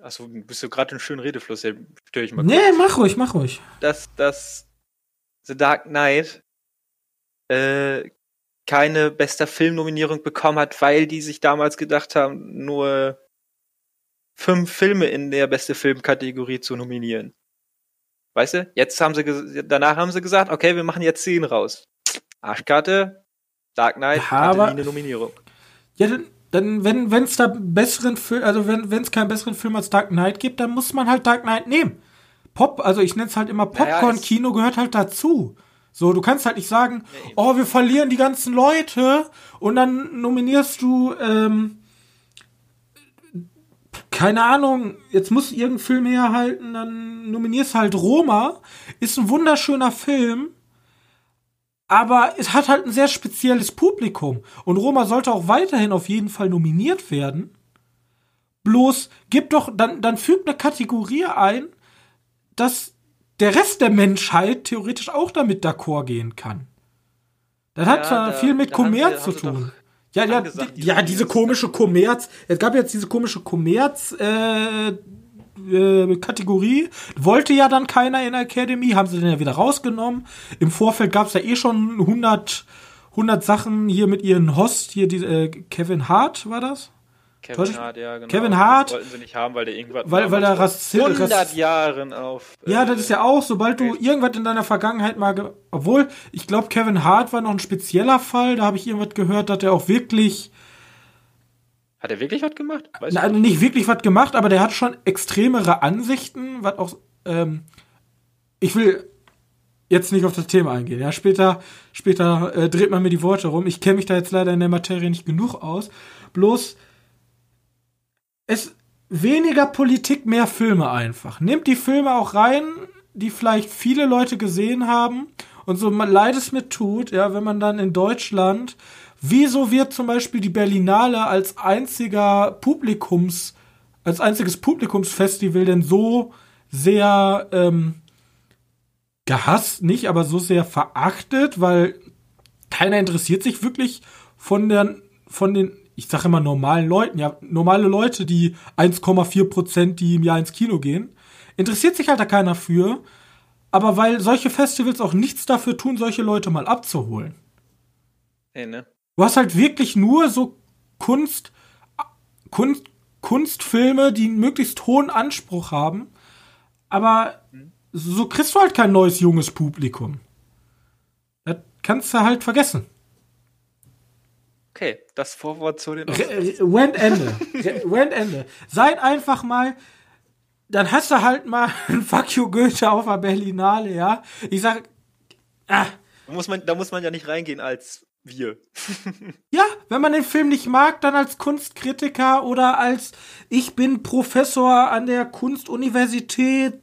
Achso, bist du gerade einen schönen Redefluss, ja, störe ich mal. Nee, kurz. mach ruhig, mach ruhig. Dass, dass The Dark Knight äh, keine bester Filmnominierung bekommen hat, weil die sich damals gedacht haben, nur fünf Filme in der beste Filmkategorie zu nominieren. Weißt du? Jetzt haben sie danach haben sie gesagt, okay, wir machen jetzt zehn raus. Arschkarte, Dark Knight, ja, aber, eine Nominierung. Ja, dann, dann wenn wenn es da besseren Film, also wenn wenn es keinen besseren Film als Dark Knight gibt, dann muss man halt Dark Knight nehmen. Pop, also ich nenne es halt immer Popcorn-Kino gehört halt dazu. So, du kannst halt nicht sagen, ja, oh, wir verlieren die ganzen Leute und dann nominierst du ähm, keine Ahnung, jetzt muss irgendein Film herhalten, dann nominierst halt Roma. Ist ein wunderschöner Film, aber es hat halt ein sehr spezielles Publikum. Und Roma sollte auch weiterhin auf jeden Fall nominiert werden. Bloß gib doch, dann, dann fügt eine Kategorie ein, dass der Rest der Menschheit theoretisch auch damit d'accord gehen kann. Das ja, hat zwar viel mit Kommerz zu tun. Ja, ja, die, ja, diese komische Kommerz. Es gab jetzt diese komische Kommerz. Äh, äh, Kategorie. Wollte ja dann keiner in der Academy, haben sie den ja wieder rausgenommen. Im Vorfeld gab es ja eh schon 100, 100 Sachen hier mit ihren Host, hier die, äh, Kevin Hart war das? Kevin Hart, ja, genau. Kevin Hart. Das wollten sie nicht haben, weil der irgendwas. Weil, weil der Rassist. 100 Jahren auf. Äh, ja, das ist ja auch, sobald du irgendwas in deiner Vergangenheit mal. Obwohl, ich glaube, Kevin Hart war noch ein spezieller Fall. Da habe ich irgendwas gehört, dass er auch wirklich. Hat er wirklich was gemacht? Weiß Nein, nicht wirklich was gemacht, aber der hat schon extremere Ansichten, was auch. Ähm, ich will jetzt nicht auf das Thema eingehen. Ja, später, später äh, dreht man mir die Worte rum. Ich kenne mich da jetzt leider in der Materie nicht genug aus. Bloß es weniger Politik, mehr Filme einfach. Nehmt die Filme auch rein, die vielleicht viele Leute gesehen haben und so leid es mir tut, ja, wenn man dann in Deutschland, wieso wird zum Beispiel die Berlinale als einziger Publikums, als einziges Publikumsfestival denn so sehr ähm, gehasst, nicht, aber so sehr verachtet, weil keiner interessiert sich wirklich von der, von den ich sage immer normalen Leuten, ja, normale Leute, die 1,4 Prozent, die im Jahr ins Kino gehen, interessiert sich halt da keiner für. Aber weil solche Festivals auch nichts dafür tun, solche Leute mal abzuholen. Hey, ne? Du hast halt wirklich nur so Kunst, Kunst, Kunstfilme, die einen möglichst hohen Anspruch haben. Aber so kriegst du halt kein neues junges Publikum. Das kannst du halt vergessen. Okay, das Vorwort zu den. Rent Ende. Rent Ende. Seid einfach mal. Dann hast du halt mal ein Fuck you Goethe auf der Berlinale, ja. Ich sag. Ah. Da muss man, da muss man ja nicht reingehen als wir. ja, wenn man den Film nicht mag, dann als Kunstkritiker oder als ich bin Professor an der Kunstuniversität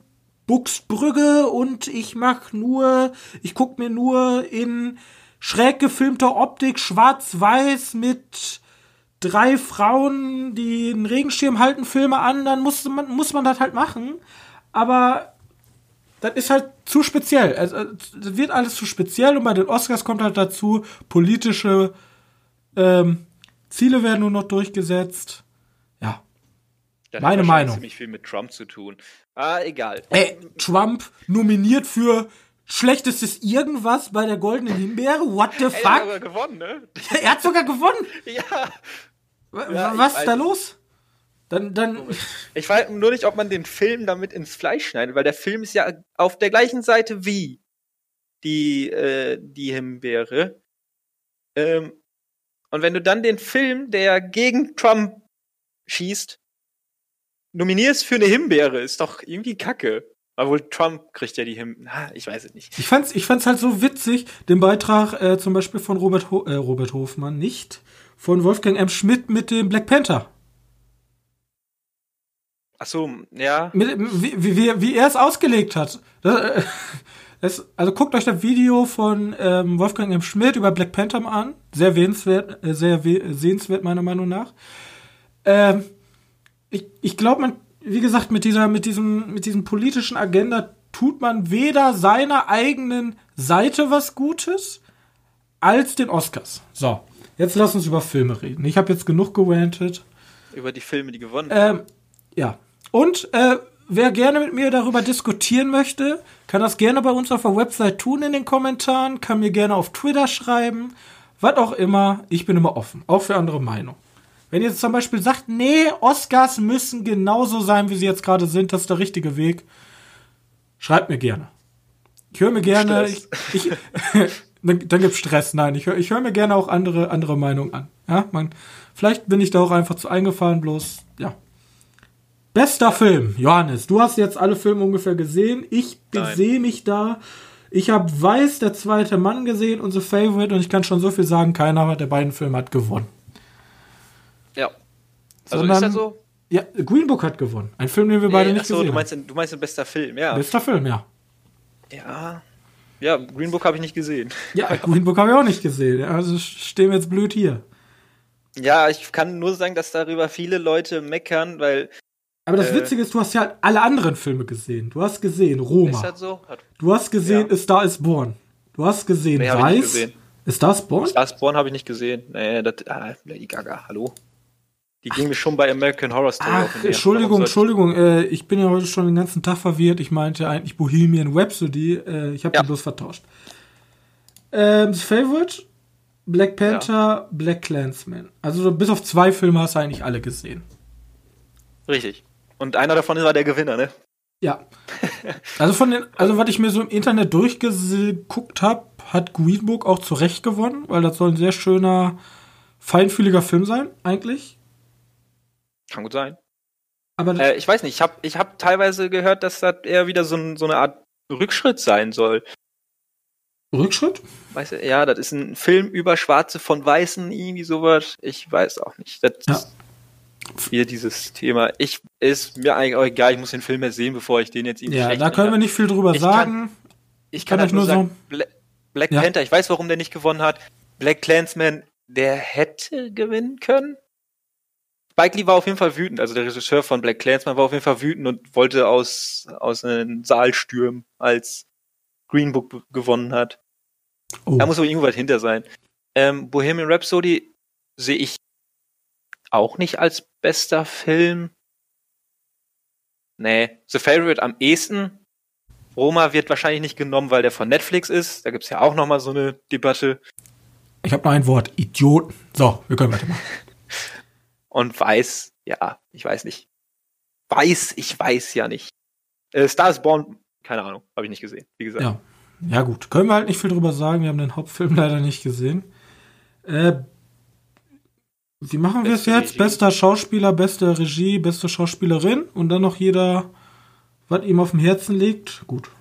Buxbrügge und ich mach nur, ich guck mir nur in schräg gefilmter Optik schwarz-weiß mit drei Frauen, die einen Regenschirm halten, Filme an, dann muss man, muss man das halt machen. Aber das ist halt zu speziell. Also, das wird alles zu speziell und bei den Oscars kommt halt dazu, politische ähm, Ziele werden nur noch durchgesetzt. Ja. Das Meine hat Meinung. ziemlich viel mit Trump zu tun. Ah, egal. Ey, Trump nominiert für schlechtestes irgendwas bei der Goldenen Himbeere? What the fuck? Er hat sogar gewonnen, ne? er hat sogar gewonnen? ja. ja Was ist da los? Dann, dann. Ich weiß nur nicht, ob man den Film damit ins Fleisch schneidet, weil der Film ist ja auf der gleichen Seite wie die, äh, die Himbeere. Ähm, und wenn du dann den Film, der gegen Trump schießt, nominierst für eine Himbeere, ist doch irgendwie kacke. Obwohl Trump kriegt ja die Himbeere. Ich weiß es nicht. Ich fand's, ich fand's halt so witzig, den Beitrag äh, zum Beispiel von Robert, Ho äh, Robert Hofmann, nicht von Wolfgang M. Schmidt mit dem Black Panther. Ach so, ja. Mit, wie, wie, wie er es ausgelegt hat. Das, das, also guckt euch das Video von ähm, Wolfgang M. Schmidt über Black Panther an. Sehr sehenswert, äh, sehr sehenswert meiner Meinung nach. Ähm, ich ich glaube, man, wie gesagt, mit dieser, mit diesem, mit diesem politischen Agenda tut man weder seiner eigenen Seite was Gutes als den Oscars. So, jetzt lass uns über Filme reden. Ich habe jetzt genug gerantet. Über die Filme, die gewonnen haben. Ähm, ja, und äh, wer gerne mit mir darüber diskutieren möchte, kann das gerne bei uns auf der Website tun in den Kommentaren, kann mir gerne auf Twitter schreiben, was auch immer. Ich bin immer offen, auch für andere Meinungen. Wenn ihr jetzt zum Beispiel sagt, nee, Oscars müssen genauso sein, wie sie jetzt gerade sind, das ist der richtige Weg, schreibt mir gerne. Ich höre mir gerne, ich, ich, dann, dann gibt's Stress. Nein, ich höre ich hör mir gerne auch andere, andere Meinungen an. Ja, man, vielleicht bin ich da auch einfach zu eingefallen, bloß, ja. Bester Film, Johannes, du hast jetzt alle Filme ungefähr gesehen. Ich sehe mich da. Ich habe Weiß, der zweite Mann gesehen The Favorite und ich kann schon so viel sagen, keiner der beiden Filme hat gewonnen. Ja. Also Sondern, ist das so? Ja, Green Book hat gewonnen. Ein Film, den wir beide nee, nicht achso, gesehen du meinst, du meinst ein bester Film, ja. Bester Film, ja. Ja. Ja, Green Book habe ich nicht gesehen. Ja, Green Book habe ich auch nicht gesehen. Also stehen wir jetzt blöd hier. Ja, ich kann nur sagen, dass darüber viele Leute meckern, weil aber das äh, Witzige ist, du hast ja halt alle anderen Filme gesehen. Du hast gesehen Roma. Ist das so? Hat, du hast gesehen ja. A Star is Born. Du hast gesehen nee, Weiß. Ist is Born? Star is Born habe ich nicht gesehen. Nee, das, ah, Lady Gaga, hallo. Die ging mir schon bei American Horror Story Ach, auf Entschuldigung, Entschuldigung, äh, ich bin ja heute schon den ganzen Tag verwirrt. Ich meinte eigentlich Bohemian Rhapsody. Äh, ich habe ja. die bloß vertauscht. Ähm, Favorite? Black Panther, ja. Black Clansman. Also bis auf zwei Filme hast du eigentlich alle gesehen. Richtig. Und einer davon war der Gewinner, ne? Ja. Also von den, also was ich mir so im Internet durchgeguckt habe, hat Green Book auch zu Recht gewonnen, weil das soll ein sehr schöner, feinfühliger Film sein, eigentlich. Kann gut sein. Aber äh, ich weiß nicht, ich habe ich hab teilweise gehört, dass das eher wieder so, ein, so eine Art Rückschritt sein soll. Rückschritt? Weißt du, ja, das ist ein Film über Schwarze von Weißen, irgendwie sowas. Ich weiß auch nicht. Das, ja wieder dieses Thema. Ich ist mir eigentlich auch egal, ich muss den Film ja sehen, bevor ich den jetzt irgendwie Ja, da können wir nicht viel drüber ich sagen. Kann, ich kann, kann halt nur sagen, so Bla Black ja. Panther, ich weiß, warum der nicht gewonnen hat. Black Clansman, der hätte gewinnen können. Spike Lee war auf jeden Fall wütend, also der Regisseur von Black Clansman war auf jeden Fall wütend und wollte aus, aus einem Saal stürmen, als Green Book gewonnen hat. Oh. Da muss aber irgendwas hinter sein. Ähm, Bohemian Rhapsody sehe ich auch nicht als bester Film. Nee, The Favorite am ehesten. Roma wird wahrscheinlich nicht genommen, weil der von Netflix ist. Da gibt's ja auch noch mal so eine Debatte. Ich habe noch ein Wort. Idioten. So, wir können weitermachen. Und weiß, ja, ich weiß nicht. Weiß, ich weiß ja nicht. Äh, Stars Born, keine Ahnung, habe ich nicht gesehen, wie gesagt. Ja. ja, gut. Können wir halt nicht viel drüber sagen. Wir haben den Hauptfilm leider nicht gesehen. Äh, Wie machen wir es jetzt? Regie. Bester Schauspieler, beste Regie, beste Schauspielerin und dann noch jeder, was ihm auf dem Herzen liegt. Gut.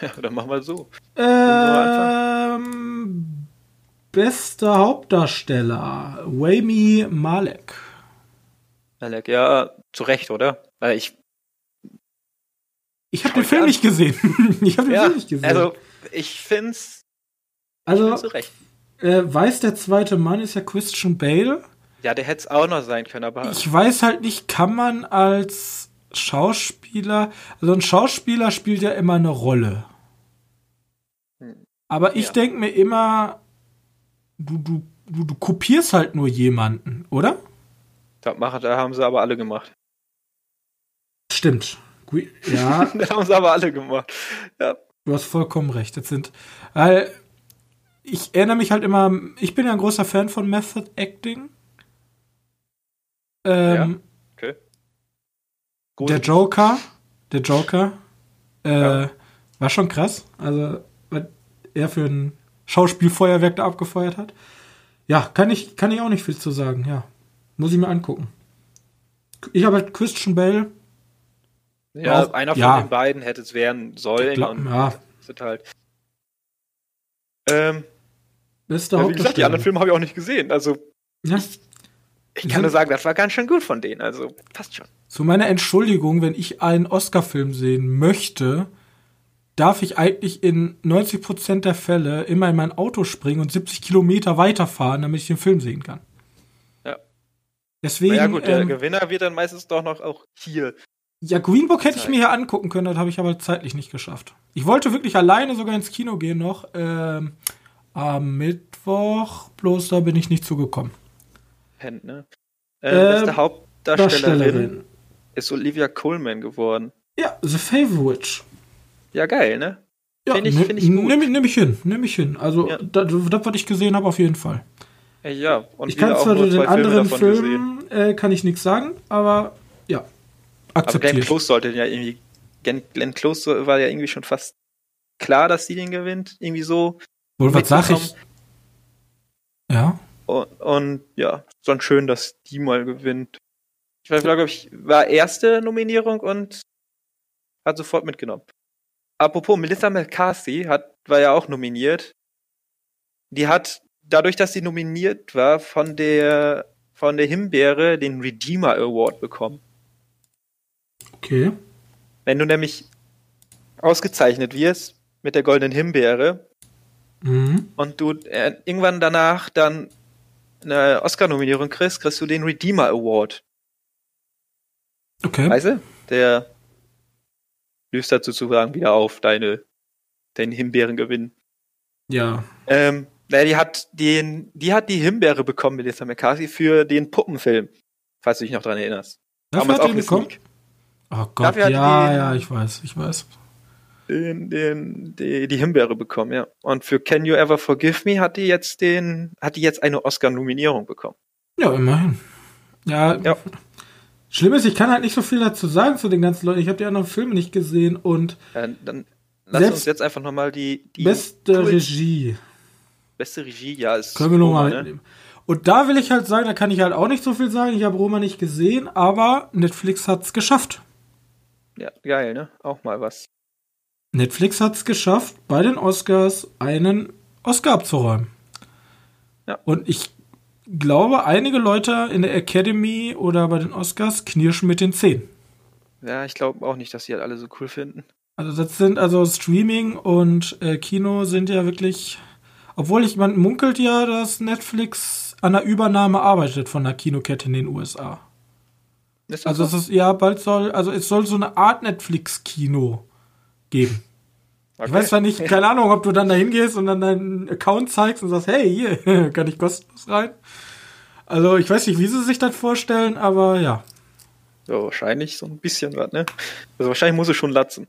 Ja, dann machen wir so. Ähm, bester Hauptdarsteller, Wami Malek. Alec, ja, zu Recht, oder? Weil ich, Ich habe den Film an. nicht gesehen. ich habe den ja, Film nicht gesehen. also, ich find's Also, zu Recht. äh, weiß der zweite Mann ist ja Christian Bale. Ja, der hätte es auch noch sein können, aber Ich weiß halt nicht, kann man als Schauspieler, also ein Schauspieler spielt ja immer eine Rolle. Hm. Aber ich Ja. denk mir immer, du, du, du, du kopierst halt nur jemanden, oder? da, machen, da haben sie aber alle gemacht. Stimmt. Ja, da haben sie aber alle gemacht. Ja, du hast vollkommen recht. Das sind, weil ich erinnere mich halt immer, ich bin ja ein großer Fan von Method Acting. Ähm, okay. Der Joker, der Joker, äh, Ja. war schon krass. Also, was er für ein Schauspielfeuerwerk da abgefeuert hat. Ja, kann ich, kann ich auch nicht viel zu sagen, ja. Muss ich mir angucken. Ich habe halt Christian Bale. Ja, Auch- einer von ja. den beiden hätte es werden sollen. Glaub- und ja. sind halt. Ähm, Bester ja, wie gesagt, die anderen. Filme habe ich auch nicht gesehen. Also, Ja. ich kann nur sagen, das war ganz schön gut von denen. Also, passt schon. Zu meiner Entschuldigung, wenn ich einen Oscar-Film sehen möchte, darf ich eigentlich in 90% der Fälle immer in mein Auto springen und 70 Kilometer weiterfahren, damit ich den Film sehen kann. Ja. Deswegen, naja, gut, der ähm, Gewinner wird dann meistens doch noch auch hier. ja, Green Book hätte ich mir hier angucken können, das habe ich aber zeitlich nicht geschafft. Ich wollte wirklich alleine sogar ins Kino gehen noch, ähm, am Mittwoch, bloß da bin ich nicht zugekommen. Pennt, ne? Äh, Ähm, beste Hauptdarstellerin Darstellerin. ist Olivia Colman geworden. Ja, The Favorite. Ja, geil, ne? Ja, Find ich- ne- find ich gut. Nehm, nehm ich hin, nehme ich hin. Also, Ja. das, das, was ich gesehen habe, auf jeden Fall. Ja, und ich kann zwar zu den anderen. Filmen, äh, kann ich nichts sagen, aber ja, Aber Glenn akzeptiert. Close sollte ja irgendwie. Glenn, Glenn Close war ja irgendwie schon fast klar, dass sie den gewinnt. Irgendwie so. Wohl, was sag ich? Ja, Und, und ja, schon schön, dass die mal gewinnt. Ich war, glaube ich, war erste Nominierung und hat sofort mitgenommen. Apropos, Melissa McCarthy hat, war ja auch nominiert. Die hat, dadurch, dass sie nominiert war, von der, von der Himbeere den Redeemer Award bekommen. okay. Wenn du nämlich ausgezeichnet wirst mit der goldenen Himbeere Mhm. und du äh, irgendwann danach dann eine Oscar-Nominierung kriegst, kriegst du den Redeemer Award. Okay. Weißt du? Der löst dazu sozusagen wieder auf deine, deinen Himbeerengewinn. Ja. Ähm, naja, die hat den, die hat die Himbeere bekommen, Melissa McCarthy, für den Puppenfilm. Falls du dich noch dran erinnerst. Dafür Damals hat auch eine bekommen? Sneak. Oh Gott, Dafür ja, ja, ich weiß, ich weiß. Den, den, die, die Himbeere bekommen, ja. Und für Can You Ever Forgive Me hat die jetzt den, hat die jetzt eine Oscar-Nominierung bekommen. Ja, immerhin. Ja, Ja. Schlimm ist, ich kann halt nicht so viel dazu sagen zu den ganzen Leuten. Ich habe die anderen Filme nicht gesehen und Ja, dann lass uns jetzt einfach nochmal die, die beste cool- Regie beste Regie, ja, ist können wir nochmal Roma, ne? mitnehmen. Und da will ich halt sagen, da kann ich halt auch nicht so viel sagen. Ich habe Roma nicht gesehen, aber Netflix hat's geschafft. Ja, geil, ne? Auch mal was. Netflix hat's geschafft, bei den Oscars einen Oscar abzuräumen. Ja. Und ich glaube, einige Leute in der Academy oder bei den Oscars knirschen mit den Zähnen. Ja, ich glaube auch nicht, dass die halt alle so cool finden. Also das sind also Streaming und äh, Kino sind ja wirklich, obwohl ich man munkelt ja, dass Netflix an der Übernahme arbeitet von der Kinokette in den USA. Also so? es ist ja bald soll, also es soll so eine Art Netflix-Kino geben. Okay. Ich weiß zwar nicht, keine Ahnung, ob du dann da hingehst und dann deinen Account zeigst und sagst, hey, hier, kann ich kostenlos rein? Also ich weiß nicht, wie sie sich das vorstellen, aber ja. So, wahrscheinlich so ein bisschen was, ne? Also wahrscheinlich muss es schon latzen.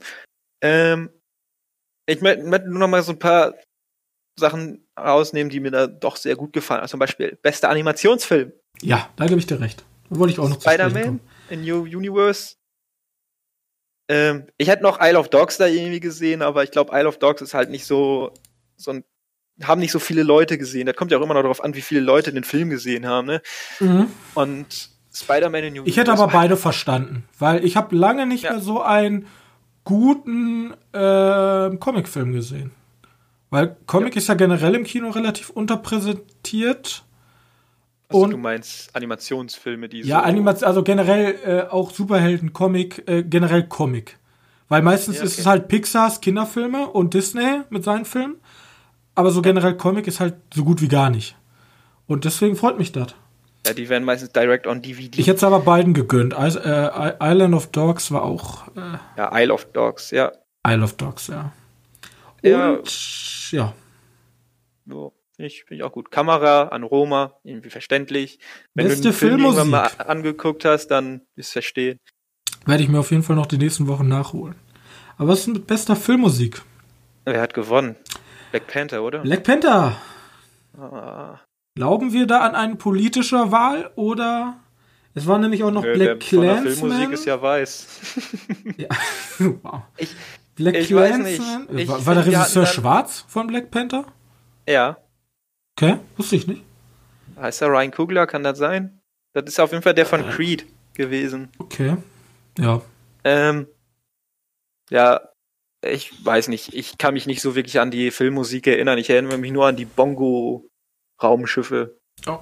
Ähm, ich möchte möcht nur noch mal so ein paar Sachen rausnehmen, die mir da doch sehr gut gefallen. Also zum Beispiel, bester Animationsfilm. Ja, da gebe ich dir recht. Da wollte ich auch noch Spider-Man in New Universe. Ähm, ich hätte noch Isle of Dogs da irgendwie gesehen, aber ich glaube, Isle of Dogs ist halt nicht so, so ein haben nicht so viele Leute gesehen. Das kommt ja auch immer noch darauf an, wie viele Leute den Film gesehen haben. Ne? Mhm. Und Spider-Man in New Ich hätte aber beide verstanden, weil ich habe lange nicht Ja. mehr so einen guten äh, Comicfilm gesehen. Weil Comic ist ja generell im Kino relativ unterpräsentiert. Also, und- du meinst Animationsfilme, die Ja, so Animation, also generell äh, auch Superhelden, Comic, äh, generell Comic. Weil meistens Ja, ist okay. es halt Pixars Kinderfilme und Disney mit seinen Filmen. Aber so generell Comic ist halt so gut wie gar nicht. Und deswegen freut mich das. Ja, die werden meistens direct on DVD. Ich hätte es aber beiden gegönnt. Is äh, Island of Dogs war auch äh, ja, Isle of Dogs, ja. Isle of Dogs, ja. Ja. Und ja, So, Finde ich, find ich auch gut. Kamera an Roma, irgendwie verständlich. Wenn Beste du den Film irgendwann mal angeguckt hast, dann ist verstehen. werde ich mir auf jeden Fall noch die nächsten Wochen nachholen. Aber was ist mit bester Filmmusik? Wer hat gewonnen? Black Panther, oder? Black Panther. Ah, Glauben wir da an eine politische Wahl oder es war nämlich auch noch nö, Black der von der Clansman? Filmmusik ist ja weiß. Ja. wow. Ich- Black ich weiß Clansman? war, war der Regisseur schwarz von Black Panther? Ja. Okay, wusste ich nicht. Heißt er Ryan Coogler, kann das sein? Das ist auf jeden Fall der von Creed gewesen. Okay. Ja. Ähm, ja, ich weiß nicht. Ich kann mich nicht so wirklich an die Filmmusik erinnern. Ich erinnere mich nur an die Bongo-Raumschiffe. Oh.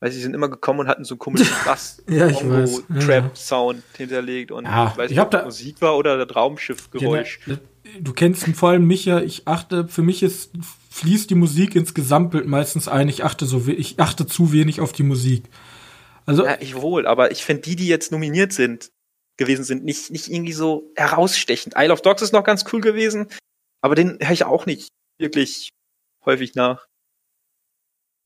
Weil sie sind immer gekommen und hatten so einen komischen Bass, Ja, ich weiß. Ja. Trap-Sound hinterlegt und Ja, ich weiß ich nicht, ob das da- Musik war oder das Raumschiffgeräusch. Ne, du kennst vor allem mich ja, ich achte, für mich ist, fließt die Musik ins Gesamtbild meistens ein, ich achte so, ich achte zu wenig auf die Musik. Also, Ja, ich wohl, aber ich finde die, die jetzt nominiert sind, gewesen sind, nicht, nicht irgendwie so herausstechend. Isle of Dogs ist noch ganz cool gewesen, aber den höre ich auch nicht wirklich häufig nach.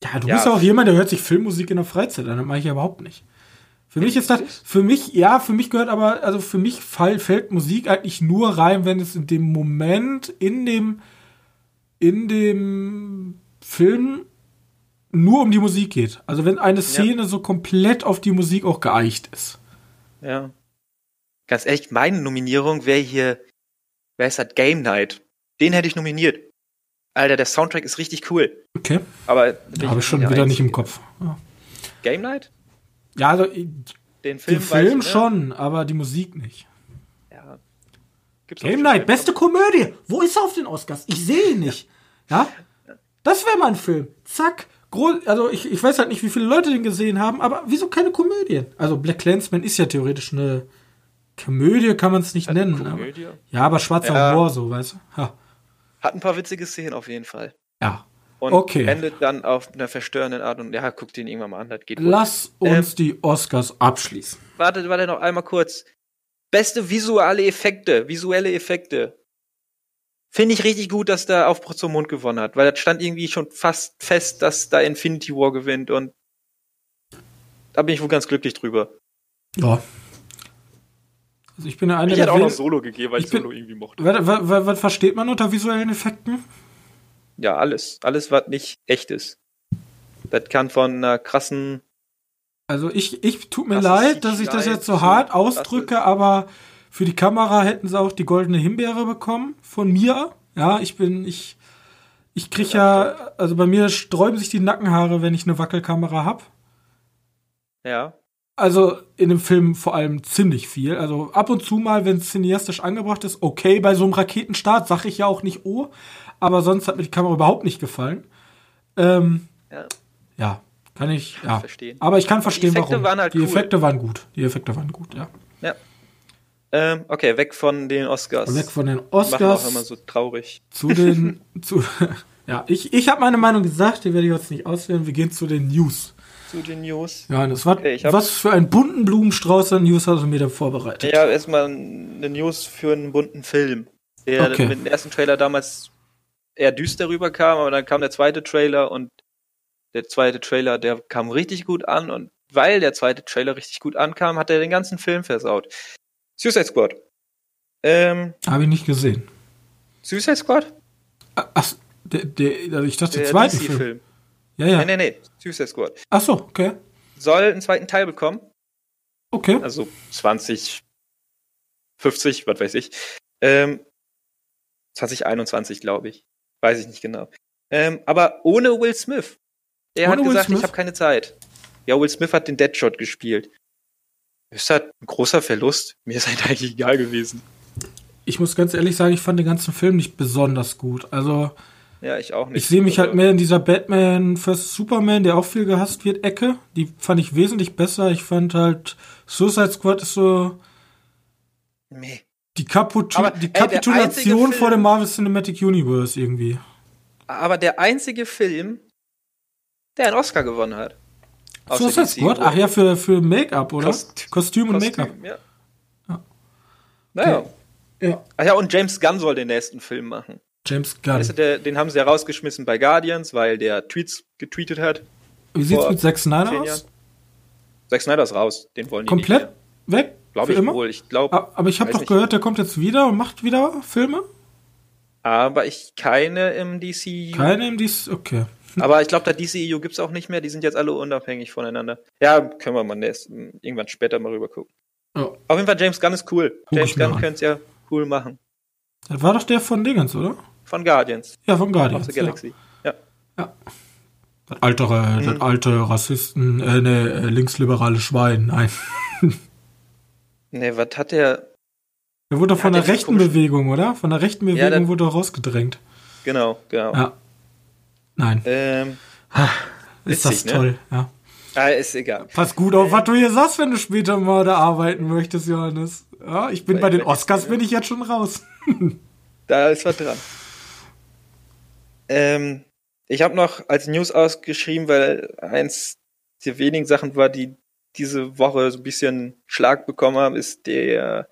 Ja, du ja. bist ja auch jemand, der hört sich Filmmusik in der Freizeit an, das mache ich ja überhaupt nicht. Für mich ist das, für mich, ja, für mich gehört aber, also für mich fall, fällt Musik eigentlich nur rein, wenn es in dem Moment, in dem, in dem Film nur um die Musik geht. Also wenn eine Szene so komplett auf die Musik auch geeicht ist. Ja. Ganz ehrlich, meine Nominierung wäre hier, wer ist das? Game Night. Den hätte ich nominiert. Alter, der Soundtrack ist richtig cool. Okay. Aber habe ich schon wieder nicht im Kopf. Ja, Game Night? ja also Den Film, den Film ich, ne? schon, aber die Musik nicht. Ja. Gibt's Game Night, beste Komödie. Wo ist er auf den Oscars? Ich sehe ihn nicht. Ja? Das wäre mal ein Film. Zack. Gro also ich, ich weiß halt nicht, wie viele Leute den gesehen haben, aber wieso keine Komödie? Also Black Clansman ist ja theoretisch eine Komödie, kann man es nicht nennen. Aber, Komödie. ja, aber schwarzer Ja. Humor, so, weißt du? Ha. Hat ein paar witzige Szenen auf jeden Fall. Ja. Und Okay. endet dann auf einer verstörenden Art und ja, guckt ihn irgendwann mal an, das geht wohl. Lass uns die Oscars abschließen. Warte, warte noch einmal kurz. Beste visuelle Effekte, visuelle Effekte. Finde ich richtig gut, dass da Aufbruch zum Mond gewonnen hat, weil das stand irgendwie schon fast fest, dass da Infinity War gewinnt und da bin ich wohl ganz glücklich drüber. Ja. Also ich bin ja einer Ich der hätte auch noch Solo gegeben, weil ich, ich bin- Solo irgendwie mochte. was, versteht man unter visuellen Effekten? Ja, alles. Alles, was nicht echt ist. Das kann von einer krassen Also ich, ich tut mir leid, dass ich das jetzt so hart ausdrücke, aber für die Kamera hätten sie auch die goldene Himbeere bekommen von mir. Ja, ich bin, ich, ich krieg ja, also bei mir sträuben sich die Nackenhaare, wenn ich eine Wackelkamera hab. Ja. Also in dem Film vor allem ziemlich viel. Also ab und zu mal, wenn es cineastisch angebracht ist, okay, bei so einem Raketenstart sag ich ja auch nicht oh, aber sonst hat mir die Kamera überhaupt nicht gefallen. Ähm, Ja. ja, kann ich, ja. verstehen. Aber ich kann verstehen, Effekte warum. waren halt die cool. Effekte waren gut. Die Effekte waren gut, ja. Ähm, okay, weg von den Oscars. Weg von den Machen auch immer Oscars so traurig. zu den, zu, ja, ich, ich habe meine Meinung gesagt, die werde ich jetzt nicht auswählen. Wir gehen zu den News. Zu den News. Johannes, was, Okay, ich hab- was für einen bunten Blumenstrauß an News hast du mir da vorbereitet? Ja, erstmal eine News für einen bunten Film. Der Okay. mit dem ersten Trailer damals eher düster rüberkam, aber dann kam der zweite Trailer und der zweite Trailer, der kam richtig gut an und weil der zweite Trailer richtig gut ankam, hat er den ganzen Film versaut. Suicide Squad. Ähm, Habe ich nicht gesehen. Suicide Squad? Ach, der, der, also ich dachte, der Der zweite Film. DC-Film. Ja, ja. Nee, nee, nee. Suicide Squad. Ach so, okay. Soll einen zweiten Teil bekommen. Okay. also 20, 50, was weiß ich. Ähm, 2021, glaube ich. Weiß ich nicht genau. Ähm, aber ohne Will Smith. Er hat Will gesagt, Smith? ich habe keine Zeit. Ja, Will Smith hat den Deadshot gespielt. Ist halt ein großer Verlust. Mir ist halt eigentlich egal gewesen. Ich muss ganz ehrlich sagen, ich fand den ganzen Film nicht besonders gut. Also, Ja, ich auch nicht. ich sehe mich halt Also, mehr in dieser Batman vs. Superman, der auch viel gehasst wird, Ecke. Die fand ich wesentlich besser. Ich fand halt Suicide Squad ist so Nee. die, Kaputu Aber, die ey, Kapitulation einzige vor dem Marvel Cinematic Universe irgendwie. Aber der einzige Film, der einen Oscar gewonnen hat. Suicide Squad? Ach ja, für, für Make-up, oder? Kost- Kostüm und Make-up. Ja. Ja. Naja. Ja. Ach ja, und James Gunn soll den nächsten Film machen. James Gunn. Weißt du, der, den haben sie ja rausgeschmissen bei Guardians, weil der Tweets getweetet hat. Wie sieht's mit Zack Snyder aus? Zack Snyder ist raus. Den wollen die Komplett weg? Glaube ich immer? wohl. Ich glaube. Aber ich habe doch nicht. gehört, der kommt jetzt wieder und macht wieder Filme? Aber ich keine im DCU. Keine im dies. Okay. Aber ich glaube, der DCU gibt's auch nicht mehr. Die sind jetzt alle unabhängig voneinander. Ja, können wir mal nächst, irgendwann später mal rüber gucken. Ja. Auf jeden Fall, James Gunn ist cool. Guck James Gunn könnte es ja cool machen. Das war doch der von Dingens, oder? Von Guardians Ja, von of Guardians. the Ja. Galaxy. Ja. Das alte, äh, Mhm. das alte Rassisten, äh, ne, äh, linksliberale Schwein. Nein. Nee, was hat der. Der wurde doch von Ja, der der rechten Bewegung, oder? Von der rechten Bewegung dann- wurde er rausgedrängt. Genau, genau. Ja. Nein. Ähm, Ist witzig, das ne? toll, ja. ah, ist egal. Pass gut auf, was du hier sagst, wenn du später mal da arbeiten möchtest, Johannes. Ja, ich bin bei den Oscars, bin ich jetzt schon raus. Da ist was dran. Ähm, ich habe noch als News ausgeschrieben, weil eins der wenigen Sachen war, die diese Woche so ein bisschen Schlag bekommen haben, ist der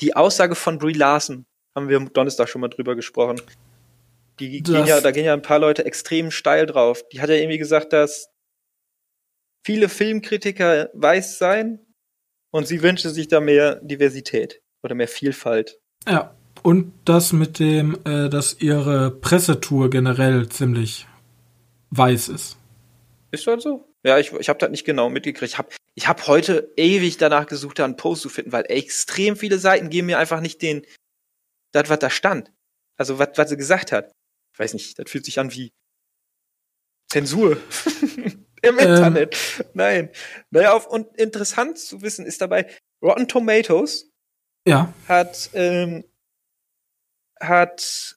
die Aussage von Brie Larson. Haben wir am Donnerstag schon mal drüber gesprochen. Die Das- gehen ja, da gehen ja ein paar Leute extrem steil drauf. Die hat ja irgendwie gesagt, dass viele Filmkritiker weiß seien und sie wünsche sich da mehr Diversität oder mehr Vielfalt. Ja. Und das mit dem, äh, dass ihre Pressetour generell ziemlich weiß ist. Ist das so? Ja, ich, ich habe das nicht genau mitgekriegt. Ich habe ich hab heute ewig danach gesucht, da einen Post zu finden, weil extrem viele Seiten geben mir einfach nicht den, das, was da stand. Also, was, was sie gesagt hat. Ich weiß nicht, das fühlt sich an wie Zensur im Ähm. Internet. Nein. Naja, auf, und interessant zu wissen ist dabei, Rotten Tomatoes Ja. hat, ähm, hat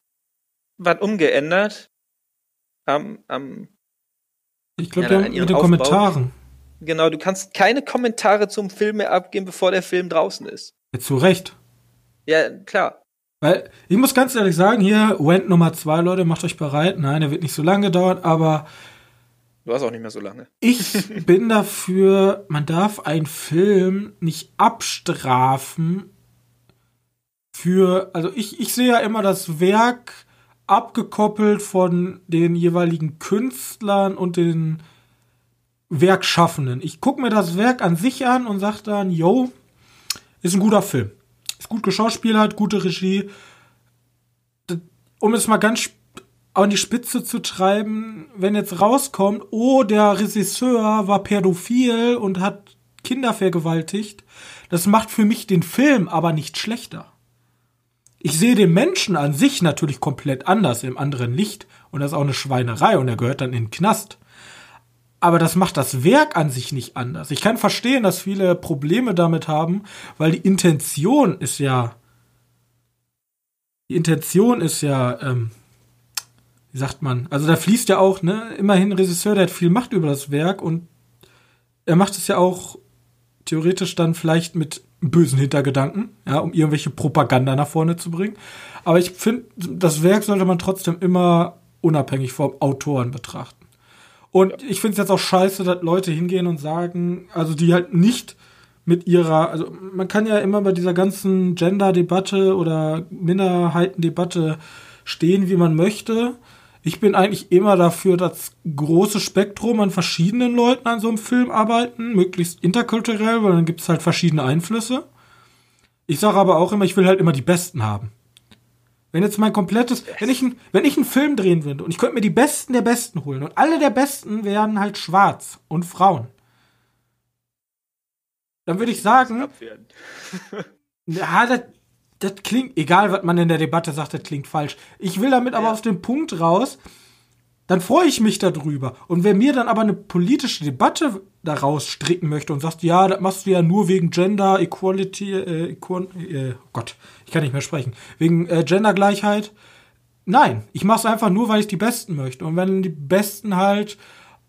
was umgeändert am, am Ich glaube, Ja, mit den Aufbau. Kommentaren. Genau, du kannst keine Kommentare zum Film mehr abgeben, bevor der Film draußen ist. Ja, zu Recht. Ja, klar. Weil, ich muss ganz ehrlich sagen, hier, Went Nummer zwei, Leute, macht euch bereit. Nein, der wird nicht so lange dauern, aber Du hast auch nicht mehr so lange. ich bin dafür, man darf einen Film nicht abstrafen für, also ich, ich sehe ja immer das Werk abgekoppelt von den jeweiligen Künstlern und den Werkschaffenden. Ich gucke mir das Werk an sich an und sage dann, yo, ist ein guter Film. Ist gut geschauspielert, gute Regie. Um es mal ganz an die Spitze zu treiben, wenn jetzt rauskommt, oh, der Regisseur war pädophil und hat Kinder vergewaltigt, das macht für mich den Film aber nicht schlechter. Ich sehe den Menschen an sich natürlich komplett anders, im anderen Licht. Und das ist auch eine Schweinerei und er gehört dann in den Knast. Aber das macht das Werk an sich nicht anders. Ich kann verstehen, dass viele Probleme damit haben, weil die Intention ist ja. Die Intention ist ja, ähm, wie sagt man, also da fließt ja auch, ne, immerhin ein Regisseur, der hat viel Macht über das Werk und er macht es ja auch theoretisch dann vielleicht mit bösen Hintergedanken, ja, um irgendwelche Propaganda nach vorne zu bringen. Aber ich finde, das Werk sollte man trotzdem immer unabhängig vom Autoren betrachten. Und ich finde es jetzt auch scheiße, dass Leute hingehen und sagen, also die halt nicht mit ihrer, also man kann ja immer bei dieser ganzen Gender-Debatte oder Minderheitendebatte stehen, wie man möchte. Ich bin eigentlich immer dafür, dass große Spektrum an verschiedenen Leuten an so einem Film arbeiten, möglichst interkulturell, weil dann gibt es halt verschiedene Einflüsse. Ich sage aber auch immer, ich will halt immer die Besten haben. Wenn jetzt mein komplettes, wenn ich, wenn ich einen Film drehen würde und ich könnte mir die Besten der Besten holen und alle der Besten wären halt schwarz und Frauen, dann würde ich sagen, ja, das, das klingt, egal was man in der Debatte sagt, das klingt falsch. Ich will damit aber Ja. auf den Punkt raus, dann freue ich mich darüber. Und wer mir dann aber eine politische Debatte daraus stricken möchte und sagt, ja, das machst du ja nur wegen Gender Equality, äh, Equal, äh, oh Gott, ich kann nicht mehr sprechen, wegen äh, Gendergleichheit. Nein, ich mache es einfach nur, weil ich die Besten möchte. Und wenn die Besten halt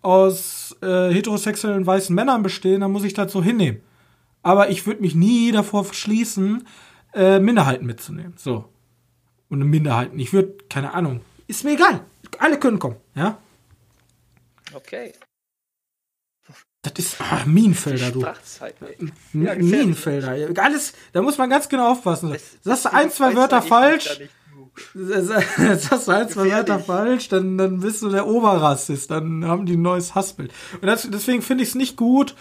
aus äh, heterosexuellen weißen Männern bestehen, dann muss ich das so hinnehmen. Aber ich würde mich nie davor verschließen, äh, Minderheiten mitzunehmen. So. Und Minderheiten. Ich würde, keine Ahnung, ist mir egal. Alle können kommen, ja? Okay. Das ist ah, Minenfelder, du. Ja, gefährlich. Minenfelder. Alles, da muss man ganz genau aufpassen. Das- Sagst du ein, zwei Wörter falsch, sagst du ein, zwei. Wörter falsch, dann, dann bist du der Oberrassist. Dann haben die ein neues Hassbild. Und das, deswegen finde ich es nicht gut,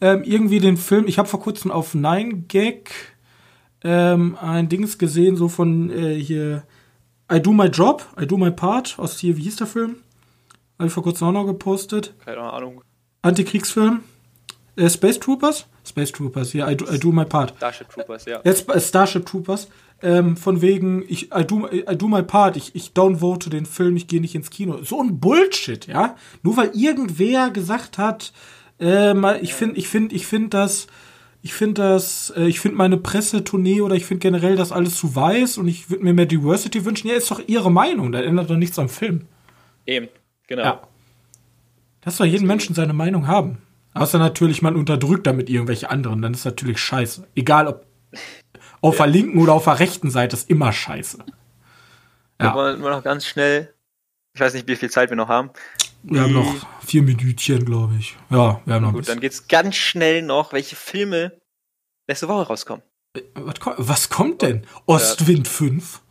ähm, irgendwie den Film, ich habe vor kurzem auf 9gag ähm, ein Dings gesehen, so von äh, hier I Do My Job, I Do My Part aus hier, wie hieß der Film? Habe ich vor kurzem auch noch gepostet. Keine Ahnung. Antikriegsfilm. Äh, Space Troopers? Space Troopers, ja, I do, I do My Part. Starship Troopers, ja. Jetzt äh, Starship Troopers. Ähm, von wegen, ich, I do, I do my part, ich, ich downvote den Film, ich gehe nicht ins Kino. So ein Bullshit, ja? Nur weil irgendwer gesagt hat, äh, ich finde, ich finde, ich finde das, ich finde das, äh, ich finde meine Pressetournee oder ich finde generell das alles zu weiß und ich würde mir mehr Diversity wünschen. Ja, ist doch ihre Meinung, da ändert doch nichts am Film. Eben, genau. Ja. Lass doch jeden Menschen seine Meinung haben. Außer natürlich, man unterdrückt damit irgendwelche anderen, dann ist natürlich scheiße. Egal ob auf der linken oder auf der rechten Seite ist immer scheiße. Ja. Aber nur noch ganz schnell. Ich weiß nicht, wie viel Zeit wir noch haben. Wir haben noch vier Minütchen, glaube ich. Ja, wir haben noch ein Gut, dann geht's ganz schnell noch, welche Filme nächste Woche rauskommen. Was, ko- was kommt denn? Ostwind 5?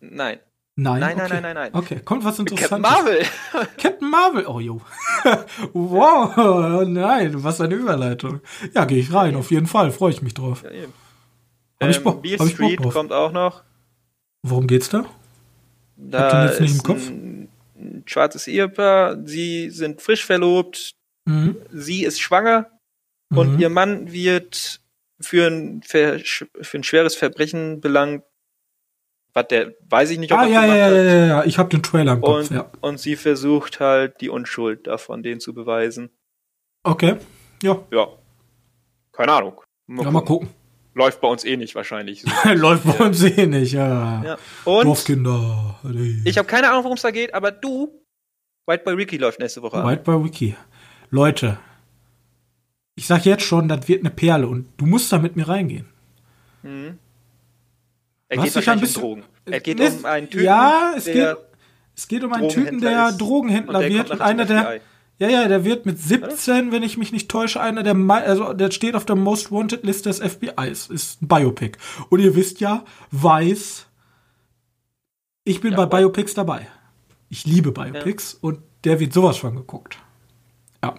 Nein. Nein, Nein, nein, okay. nein, nein, nein. Okay, kommt was Captain Interessantes. Marvel. Captain Marvel. Oh, jo. wow, oh, nein, was eine Überleitung. Ja, gehe ich rein, auf jeden Fall. Freue ich mich drauf. Ja, eben. Hab ich Ähm, Bock- Beale hab ich Bock Street drauf. kommt auch noch. Worum geht's da? Da den jetzt nicht im Kopf? Ein, ein schwarzes Ehepaar. Sie sind frisch verlobt. Mhm. Sie ist schwanger. Und Mhm. ihr Mann wird für ein, für ein schweres Verbrechen belangt. Was der, weiß ich nicht, ob Ah, er ja, ja, ja, ja, ja, ja. Ich habe den Trailer im Kopf, Und, ja. und sie versucht halt, die Unschuld davon denen zu beweisen. Okay. Ja, Ja. Keine Ahnung. Mal ja mal gucken. Läuft bei uns eh nicht wahrscheinlich. So. Läuft bei uns eh nicht, ja. ja. Und Dorfkinder. ich habe keine Ahnung, worum es da geht, aber du, White Boy Ricky läuft nächste Woche an. White by Wiki. Leute, ich sag jetzt schon, das wird eine Perle und du musst da mit mir reingehen. Mhm. Er Was geht ich ein wahrscheinlich bisschen- um Drogen. Er geht Es- um einen Typen, ja, es der geht, es geht um einen Typen, Drogenhändler der ist Drogenhändler und der wird und einer der, FBI. Ja, ja, der wird mit 17, wenn ich mich nicht täusche, einer der, also der steht auf der Most Wanted List des FBIs, ist ein Biopic. Und ihr wisst ja, weiß, ich bin Ja, bei. Biopics dabei. Ich liebe Biopics und der wird sowas von geguckt.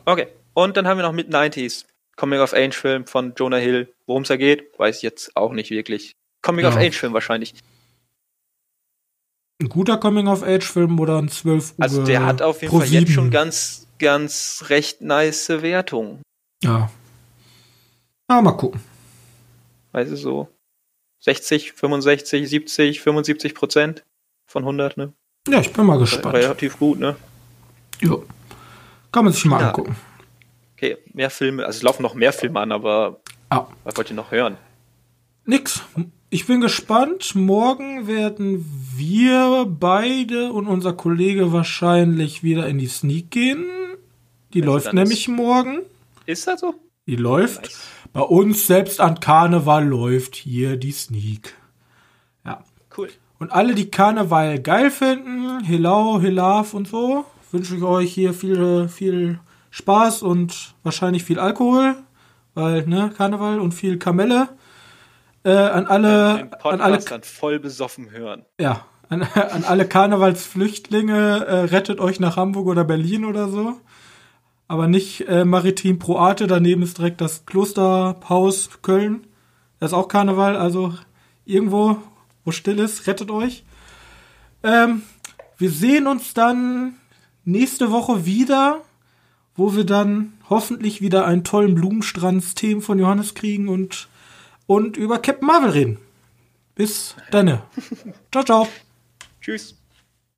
Okay. Und dann haben wir noch Mid 90s. Coming of Age Film von Jonah Hill. Worum es da geht, weiß ich jetzt auch nicht wirklich. Coming of Ja. Age Film wahrscheinlich. Ein guter Coming-of-Age-Film oder ein 12 Uhr Also der hat auf jeden Fall jetzt schon ganz, ganz recht nice Wertung. Ja. Ja, mal gucken. Also so 60, 65, 70, 75 Prozent von 100, ne? Ja, ich bin mal gespannt. Relativ gut, ne? Ja. Kann man sich mal Ja. angucken. Okay, mehr Filme. Also es laufen noch mehr Filme an, aber Ah, was wollt ihr noch hören? nix. Ich bin gespannt. Morgen werden wir beide und unser Kollege wahrscheinlich wieder in die Sneak gehen. Die Also läuft nämlich morgen. Ist das so? Die läuft. Nice. Bei uns selbst an Karneval läuft hier die Sneak. Ja. Cool. Und alle, die Karneval geil finden, Hilau, Hilaf und so, wünsche ich euch hier viel, viel Spaß und wahrscheinlich viel Alkohol, weil, ne, Karneval und viel Kamelle. Äh, an alle, Den an alle, Podcast dann voll besoffen hören. ja, an, an alle Karnevalsflüchtlinge, äh, rettet euch nach Hamburg oder Berlin oder so. Aber nicht äh, Maritim Pro Arte, daneben ist direkt das Klosterhaus Köln. Das ist auch Karneval, also irgendwo, wo still ist, rettet euch. Ähm, wir sehen uns dann nächste Woche wieder, wo wir dann hoffentlich wieder einen tollen Blumenstrands-Themen von Johannes kriegen und, und über Captain Marvel reden. Bis dann. ciao, ciao. Tschüss.